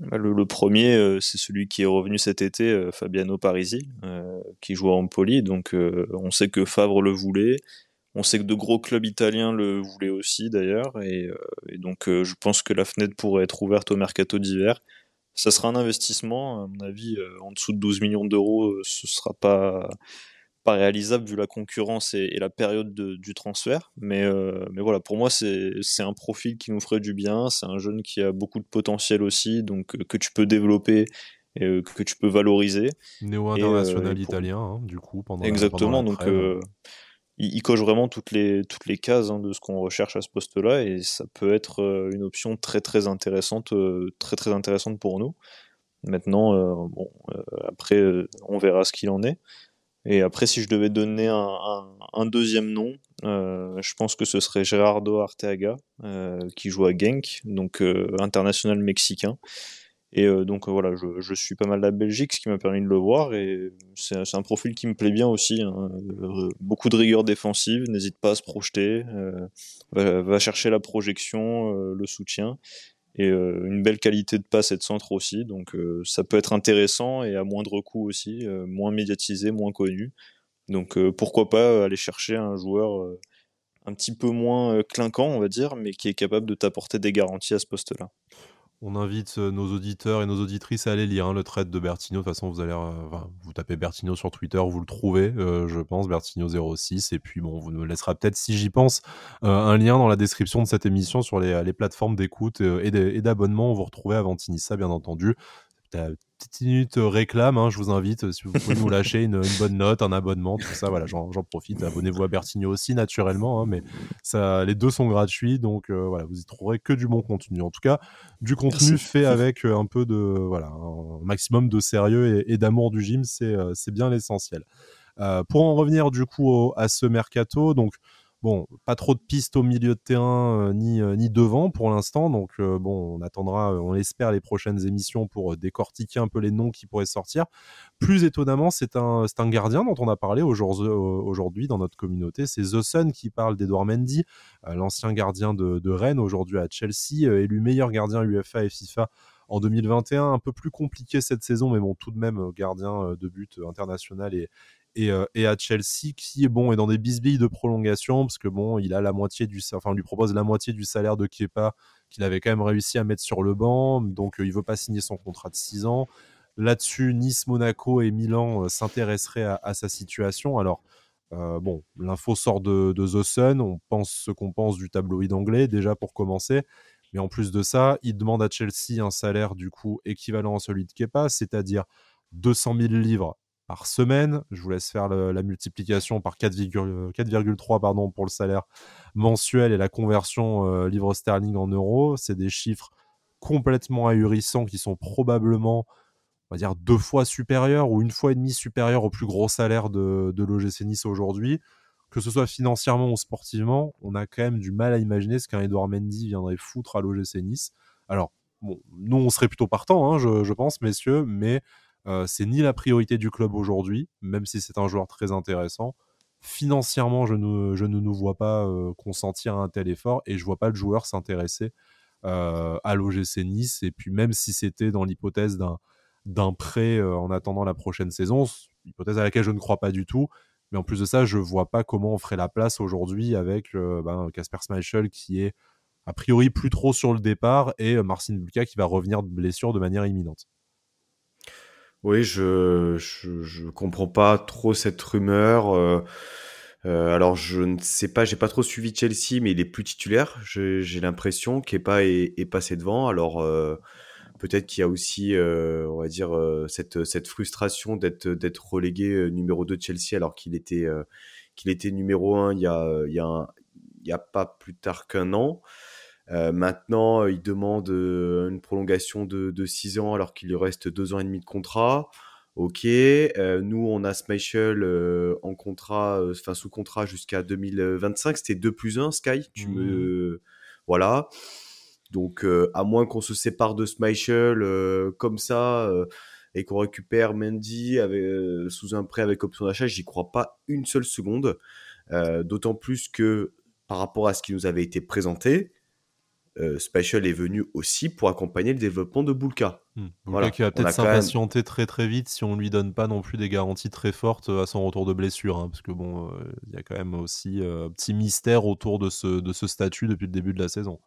Le, premier, euh, c'est celui qui est revenu cet été, euh, Fabiano Parisi, euh, qui joue à Empoli. Donc, on sait que Favre le voulait. On sait que de gros clubs italiens le voulaient aussi, d'ailleurs. Et, et, donc, je pense que la fenêtre pourrait être ouverte au mercato d'hiver. Ça sera un investissement, à mon avis, en dessous de 12 millions d'euros, ce sera pas pas réalisable vu la concurrence et, la période du transfert. Mais, euh, mais voilà, pour moi, c'est un profil qui nous ferait du bien. C'est un jeune qui a beaucoup de potentiel aussi, donc euh, que tu peux développer et euh, que tu peux valoriser. Néo-international italien, hein, du coup, pendant Exactement, donc il, coche vraiment toutes les, toutes les cases hein, de ce qu'on recherche à ce poste-là et ça peut être une option très très intéressante, très très intéressante pour nous. Maintenant, bon, après, on verra ce qu'il en est. Et après, si je devais donner un, deuxième nom, euh, je pense que ce serait Gerardo Arteaga, euh, qui joue à Genk, donc euh, international mexicain. Et donc voilà, je, suis pas mal la Belgique, ce qui m'a permis de le voir. Et c'est un profil qui me plaît bien aussi. Hein. beaucoup de rigueur défensive, n'hésite pas à se projeter, va, chercher la projection, le soutien et euh, une belle qualité de passe et de centre aussi. Donc euh, ça peut être intéressant et à moindre coût aussi, euh, moins médiatisé, moins connu. Donc pourquoi pas aller chercher un joueur un petit peu moins clinquant, on va dire, mais qui est capable de t'apporter des garanties à ce poste-là. On invite euh, nos auditeurs et nos auditrices à aller lire hein, le trade de Bertino. De toute façon, vous allez, euh, vous tapez Bertino sur Twitter, vous le trouvez, euh, je pense, Bertino06. Et puis, bon, vous nous laissera peut-être, si j'y pense, un lien dans la description de cette émission sur les, plateformes d'écoute et d'abonnement. Vous retrouvez Avantinissa, bien entendu petite minute euh, réclame, hein, je vous invite, euh, si vous pouvez nous lâcher une, bonne note, un abonnement, tout ça, voilà, j'en profite. Abonnez-vous à Bertigno aussi, naturellement, hein, mais ça, les deux sont gratuits, donc euh, voilà, vous y trouverez que du bon contenu. En tout cas, du contenu fait avec un peu de, voilà, un maximum de sérieux et, d'amour du gym, c'est bien l'essentiel. pour en revenir du coup à ce mercato, donc Bon, pas trop de pistes au milieu de terrain euh, ni, euh, ni devant pour l'instant. Donc, euh, bon, on attendra, on espère, les prochaines émissions pour décortiquer un peu les noms qui pourraient sortir. Plus étonnamment, c'est un, un gardien dont on a parlé aujourd'hui dans notre communauté. C'est The Sun qui parle d'Edouard Mendy, l'ancien gardien de, de Rennes, aujourd'hui à Chelsea, élu meilleur gardien UEFA et FIFA en 2021. Un peu plus compliqué cette saison, mais bon, tout de même, gardien de but international et, et, et, à Chelsea qui est bon est dans des bisbilles de prolongation parce que bon il a la moitié du enfin on lui propose la moitié du salaire de Kepa qu'il avait quand même réussi à mettre sur le banc donc il veut pas signer son contrat de 6 ans. Là-dessus Nice Monaco et Milan s'intéresseraient à, à, sa situation. Alors bon l'info sort de, de, The Sun on pense ce qu'on pense du tabloïd anglais déjà pour commencer. Mais en plus de ça, il demande à Chelsea un salaire du coup équivalent à celui de Kepa, c'est-à-dire 200 000 livres par semaine. Je vous laisse faire la multiplication par 4,3 pardon pour le salaire mensuel et la conversion euh, livre sterling en euros. C'est des chiffres complètement ahurissants qui sont probablement, on va dire, deux fois supérieurs ou une fois et demie supérieurs au plus gros salaire de, de l'OGC Nice aujourd'hui que ce soit financièrement ou sportivement, on a quand même du mal à imaginer ce qu'un Edouard Mendy viendrait foutre à l'OGC Nice. Alors, bon, nous, on serait plutôt partant, hein, je, pense, messieurs, mais euh, c'est ni la priorité du club aujourd'hui, même si c'est un joueur très intéressant. Financièrement, je ne, ne nous vois pas euh, consentir un tel effort et je vois pas le joueur s'intéresser euh, à l'OGC Nice. Et puis, même si c'était dans l'hypothèse d'un, prêt en attendant la prochaine saison, hypothèse à laquelle je ne crois pas du tout, mais en plus de ça, je vois pas comment on ferait la place aujourd'hui avec euh, ben, Casper Schmeichel qui est a priori plus trop sur le départ et euh, Marcin Bulka qui va revenir de blessure de manière imminente. Oui, je, je, comprends pas trop cette rumeur. Euh, alors je ne sais pas, j'ai pas trop suivi Chelsea, mais il est plus titulaire. J'ai l'impression Kepa est, est passé devant. Alors Peut-être qu'il y a aussi, euh, on va dire, euh, cette, cette frustration d'être d'être relégué euh, numéro 2 de Chelsea alors qu'il était qu'il était numéro 1 il y a il y a, il y a pas plus tard qu'un an. Maintenant, il demande une prolongation de, de 6 ans alors qu'il lui reste 2 ans et demi de contrat. Ok, nous on a Schmeichel en contrat, enfin sous contrat jusqu'à 2025. C'était 2 plus 1, Sky. Tu me, mmh. voilà. Donc, euh, à moins qu'on se sépare de Schmeichel euh, comme ça euh, et qu'on récupère Mendy sous un prêt avec option d'achat, j'y crois pas une seule seconde. D'autant plus que par rapport à ce qui nous avait été présenté, euh, est venu aussi pour accompagner le développement de Bulka. Hmm. Bulka qui va peut-être s'impatienter très très vite si on lui donne pas non plus des garanties très fortes à son retour de blessure, hein, parce que bon, il y a quand même aussi un petit mystère autour de ce, de ce statut depuis le début de la saison.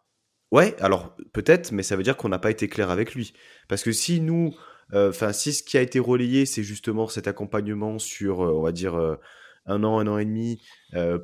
Ouais, alors peut-être, mais ça veut dire qu'on n'a pas été clair avec lui. Parce que si nous, euh, enfin, si ce qui a été relayé, c'est justement cet accompagnement sur, euh, on va dire, euh, un an, un an et demi,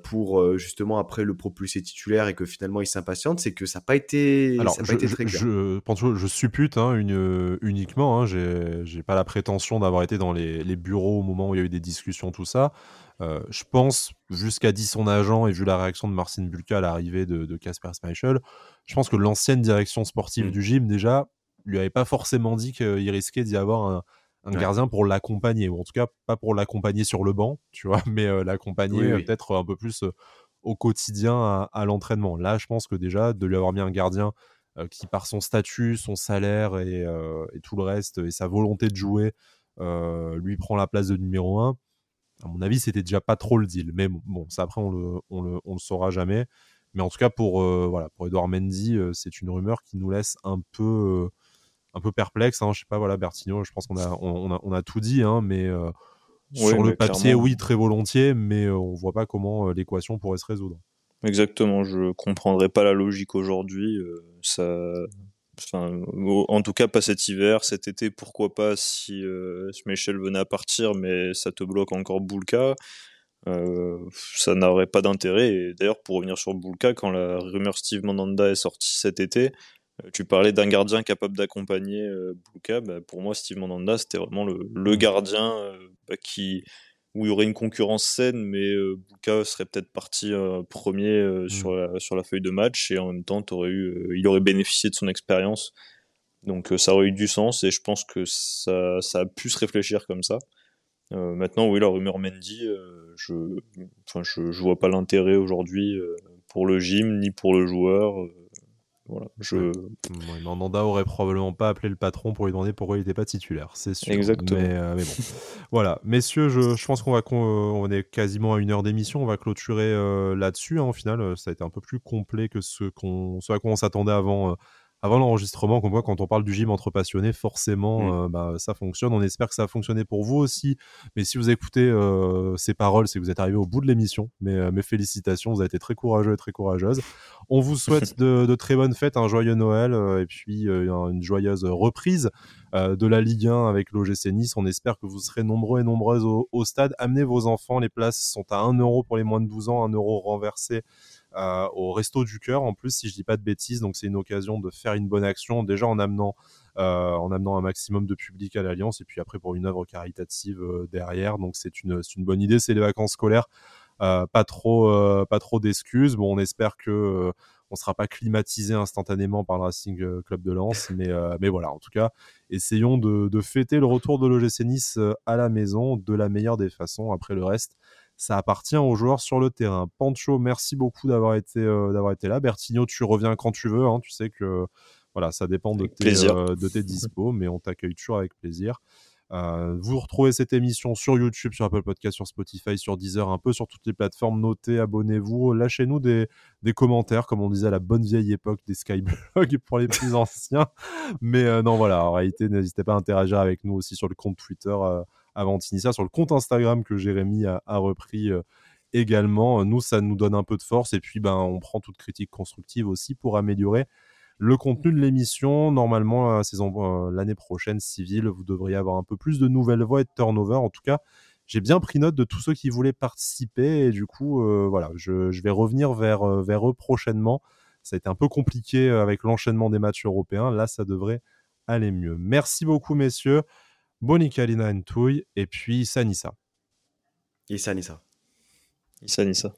pour justement après le propulser titulaire et que finalement il s'impatiente, c'est que ça n'a pas été, Alors, ça pas été très clair. Je, je, je suppute hein, une, uniquement, hein, j'ai pas la prétention d'avoir été dans les, les, bureaux au moment où il y a eu des discussions, tout ça. je pense, jusqu'à dit son agent et vu la réaction de Marcin Bulka à l'arrivée de Casper Schmeichel, je pense que l'ancienne direction sportive mmh. du gym, déjà, lui avait pas forcément dit qu'il risquait d'y avoir un, gardien pour l'accompagner, ou en tout cas pas pour l'accompagner sur le banc, tu vois, <laughs> mais euh, l'accompagner euh, peut-être un peu plus euh, au quotidien à, l'entraînement. Là, je pense que déjà, de lui avoir mis un gardien qui, par son statut, son salaire et, tout le reste, et sa volonté de jouer, lui prend la place de numéro 1, à mon avis, c'était déjà pas trop le deal. Mais bon, ça après, on le, on le, on le saura jamais. Mais en tout cas, pour, euh, voilà, pour Edouard Mendy, euh, c'est une rumeur qui nous laisse un peu, euh, un peu perplexe. Hein. Je sais pas, voilà, Bertigno, je pense qu'on a, on, a, on a tout dit, hein, mais sur le papier, oui, très volontiers, mais on voit pas comment l'équation pourrait se résoudre. Exactement, je comprendrais pas la logique aujourd'hui. ça, enfin, en tout cas pas cet hiver, cet été, pourquoi pas si euh, Schmeichel venait à partir, mais ça te bloque encore Boulka. Euh, ça n'aurait pas d'intérêt. Et d'ailleurs, pour revenir sur Bulka, quand la rumeur Steve Mandanda est sortie cet été, euh, tu parlais d'un gardien capable d'accompagner euh, Bulka. Bah, pour moi, Steve Mandanda, c'était vraiment le, le gardien bah, qui où il y aurait une concurrence saine, mais Bulka serait peut-être parti premier mmh. sur, la, sur la feuille de match et en même temps, aurais eu, il aurait bénéficié de son expérience. Donc ça aurait eu du sens et je pense que ça, ça a pu se réfléchir comme ça. Euh, maintenant, oui, la rumeur Mendy, euh, je, enfin, je, je vois pas l'intérêt aujourd'hui euh, pour le gym ni pour le joueur. Voilà, je... Nanda aurait probablement pas appelé le patron pour lui demander pourquoi il n'était pas titulaire, c'est sûr. Exactement. Mais, bon. <laughs> voilà, messieurs, je, je pense qu'on va on est quasiment à une heure d'émission, on va clôturer là-dessus. Hein, au final, ça a été un peu plus complet que ce, qu'on, ce à quoi on s'attendait avant avant l'enregistrement qu'on voit quand on parle du gym entre passionnés, forcément, mm. euh, bah, ça fonctionne. On espère que ça a fonctionné pour vous aussi. Mais si vous écoutez euh, ces paroles, c'est que vous êtes arrivé au bout de l'émission. Mais euh, mes félicitations, vous avez été très courageux et très courageuse. On vous <laughs> souhaite de, très bonnes fêtes, un joyeux Noël et puis une joyeuse reprise de la Ligue 1 avec l'OGC Nice. On espère que vous serez nombreux et nombreuses au, au, stade. Amenez vos enfants. Les places sont à 1 euro pour les moins de 12 ans, 1 euro renversé euh, au Resto du Cœur en plus, si je dis pas de bêtises. Donc c'est une occasion de faire une bonne action déjà en amenant euh, en amenant un maximum de public à l'Alliance et puis après pour une œuvre caritative euh, derrière. Donc c'est une, bonne idée. C'est les vacances scolaires. pas trop, trop d'excuses. Bon, on espère que on sera pas climatisé instantanément par le Racing Club de Lens, mais, mais voilà, en tout cas, essayons de, de fêter le retour de l'OGC Nice à la maison de la meilleure des façons. Après le reste, ça appartient aux joueurs sur le terrain. Pancho, merci beaucoup d'avoir été, euh, d'avoir été là. Bertigno, tu reviens quand tu veux. Hein. Tu sais que voilà, ça dépend de tes, euh, de tes dispos, mais on t'accueille toujours avec plaisir. Euh, vous retrouvez cette émission sur YouTube, sur Apple Podcast, sur Spotify, sur Deezer, un peu sur toutes les plateformes. Notez, abonnez-vous, lâchez-nous des, des, commentaires, comme on disait à la bonne vieille époque des Skyblogs <laughs> pour les plus anciens. Mais non, voilà, en réalité, n'hésitez pas à interagir avec nous aussi sur le compte Twitter avant Tinissa sur le compte Instagram que Jérémy a, repris euh, également. Nous, ça nous donne un peu de force et puis ben, on prend toute critique constructive aussi pour améliorer le contenu de l'émission. Normalement, euh, l'année prochaine, civile, vous devriez avoir un peu plus de nouvelles voix et de turnover. En tout cas, j'ai bien pris note de tous ceux qui voulaient participer et du coup, euh, voilà, je, je, vais revenir vers, vers eux prochainement. Ça a été un peu compliqué avec l'enchaînement des matchs européens. Là, ça devrait aller mieux. Merci beaucoup, messieurs. Bonica Lina Ntouille et puis Sanissa. Et Sanissa. Sanissa.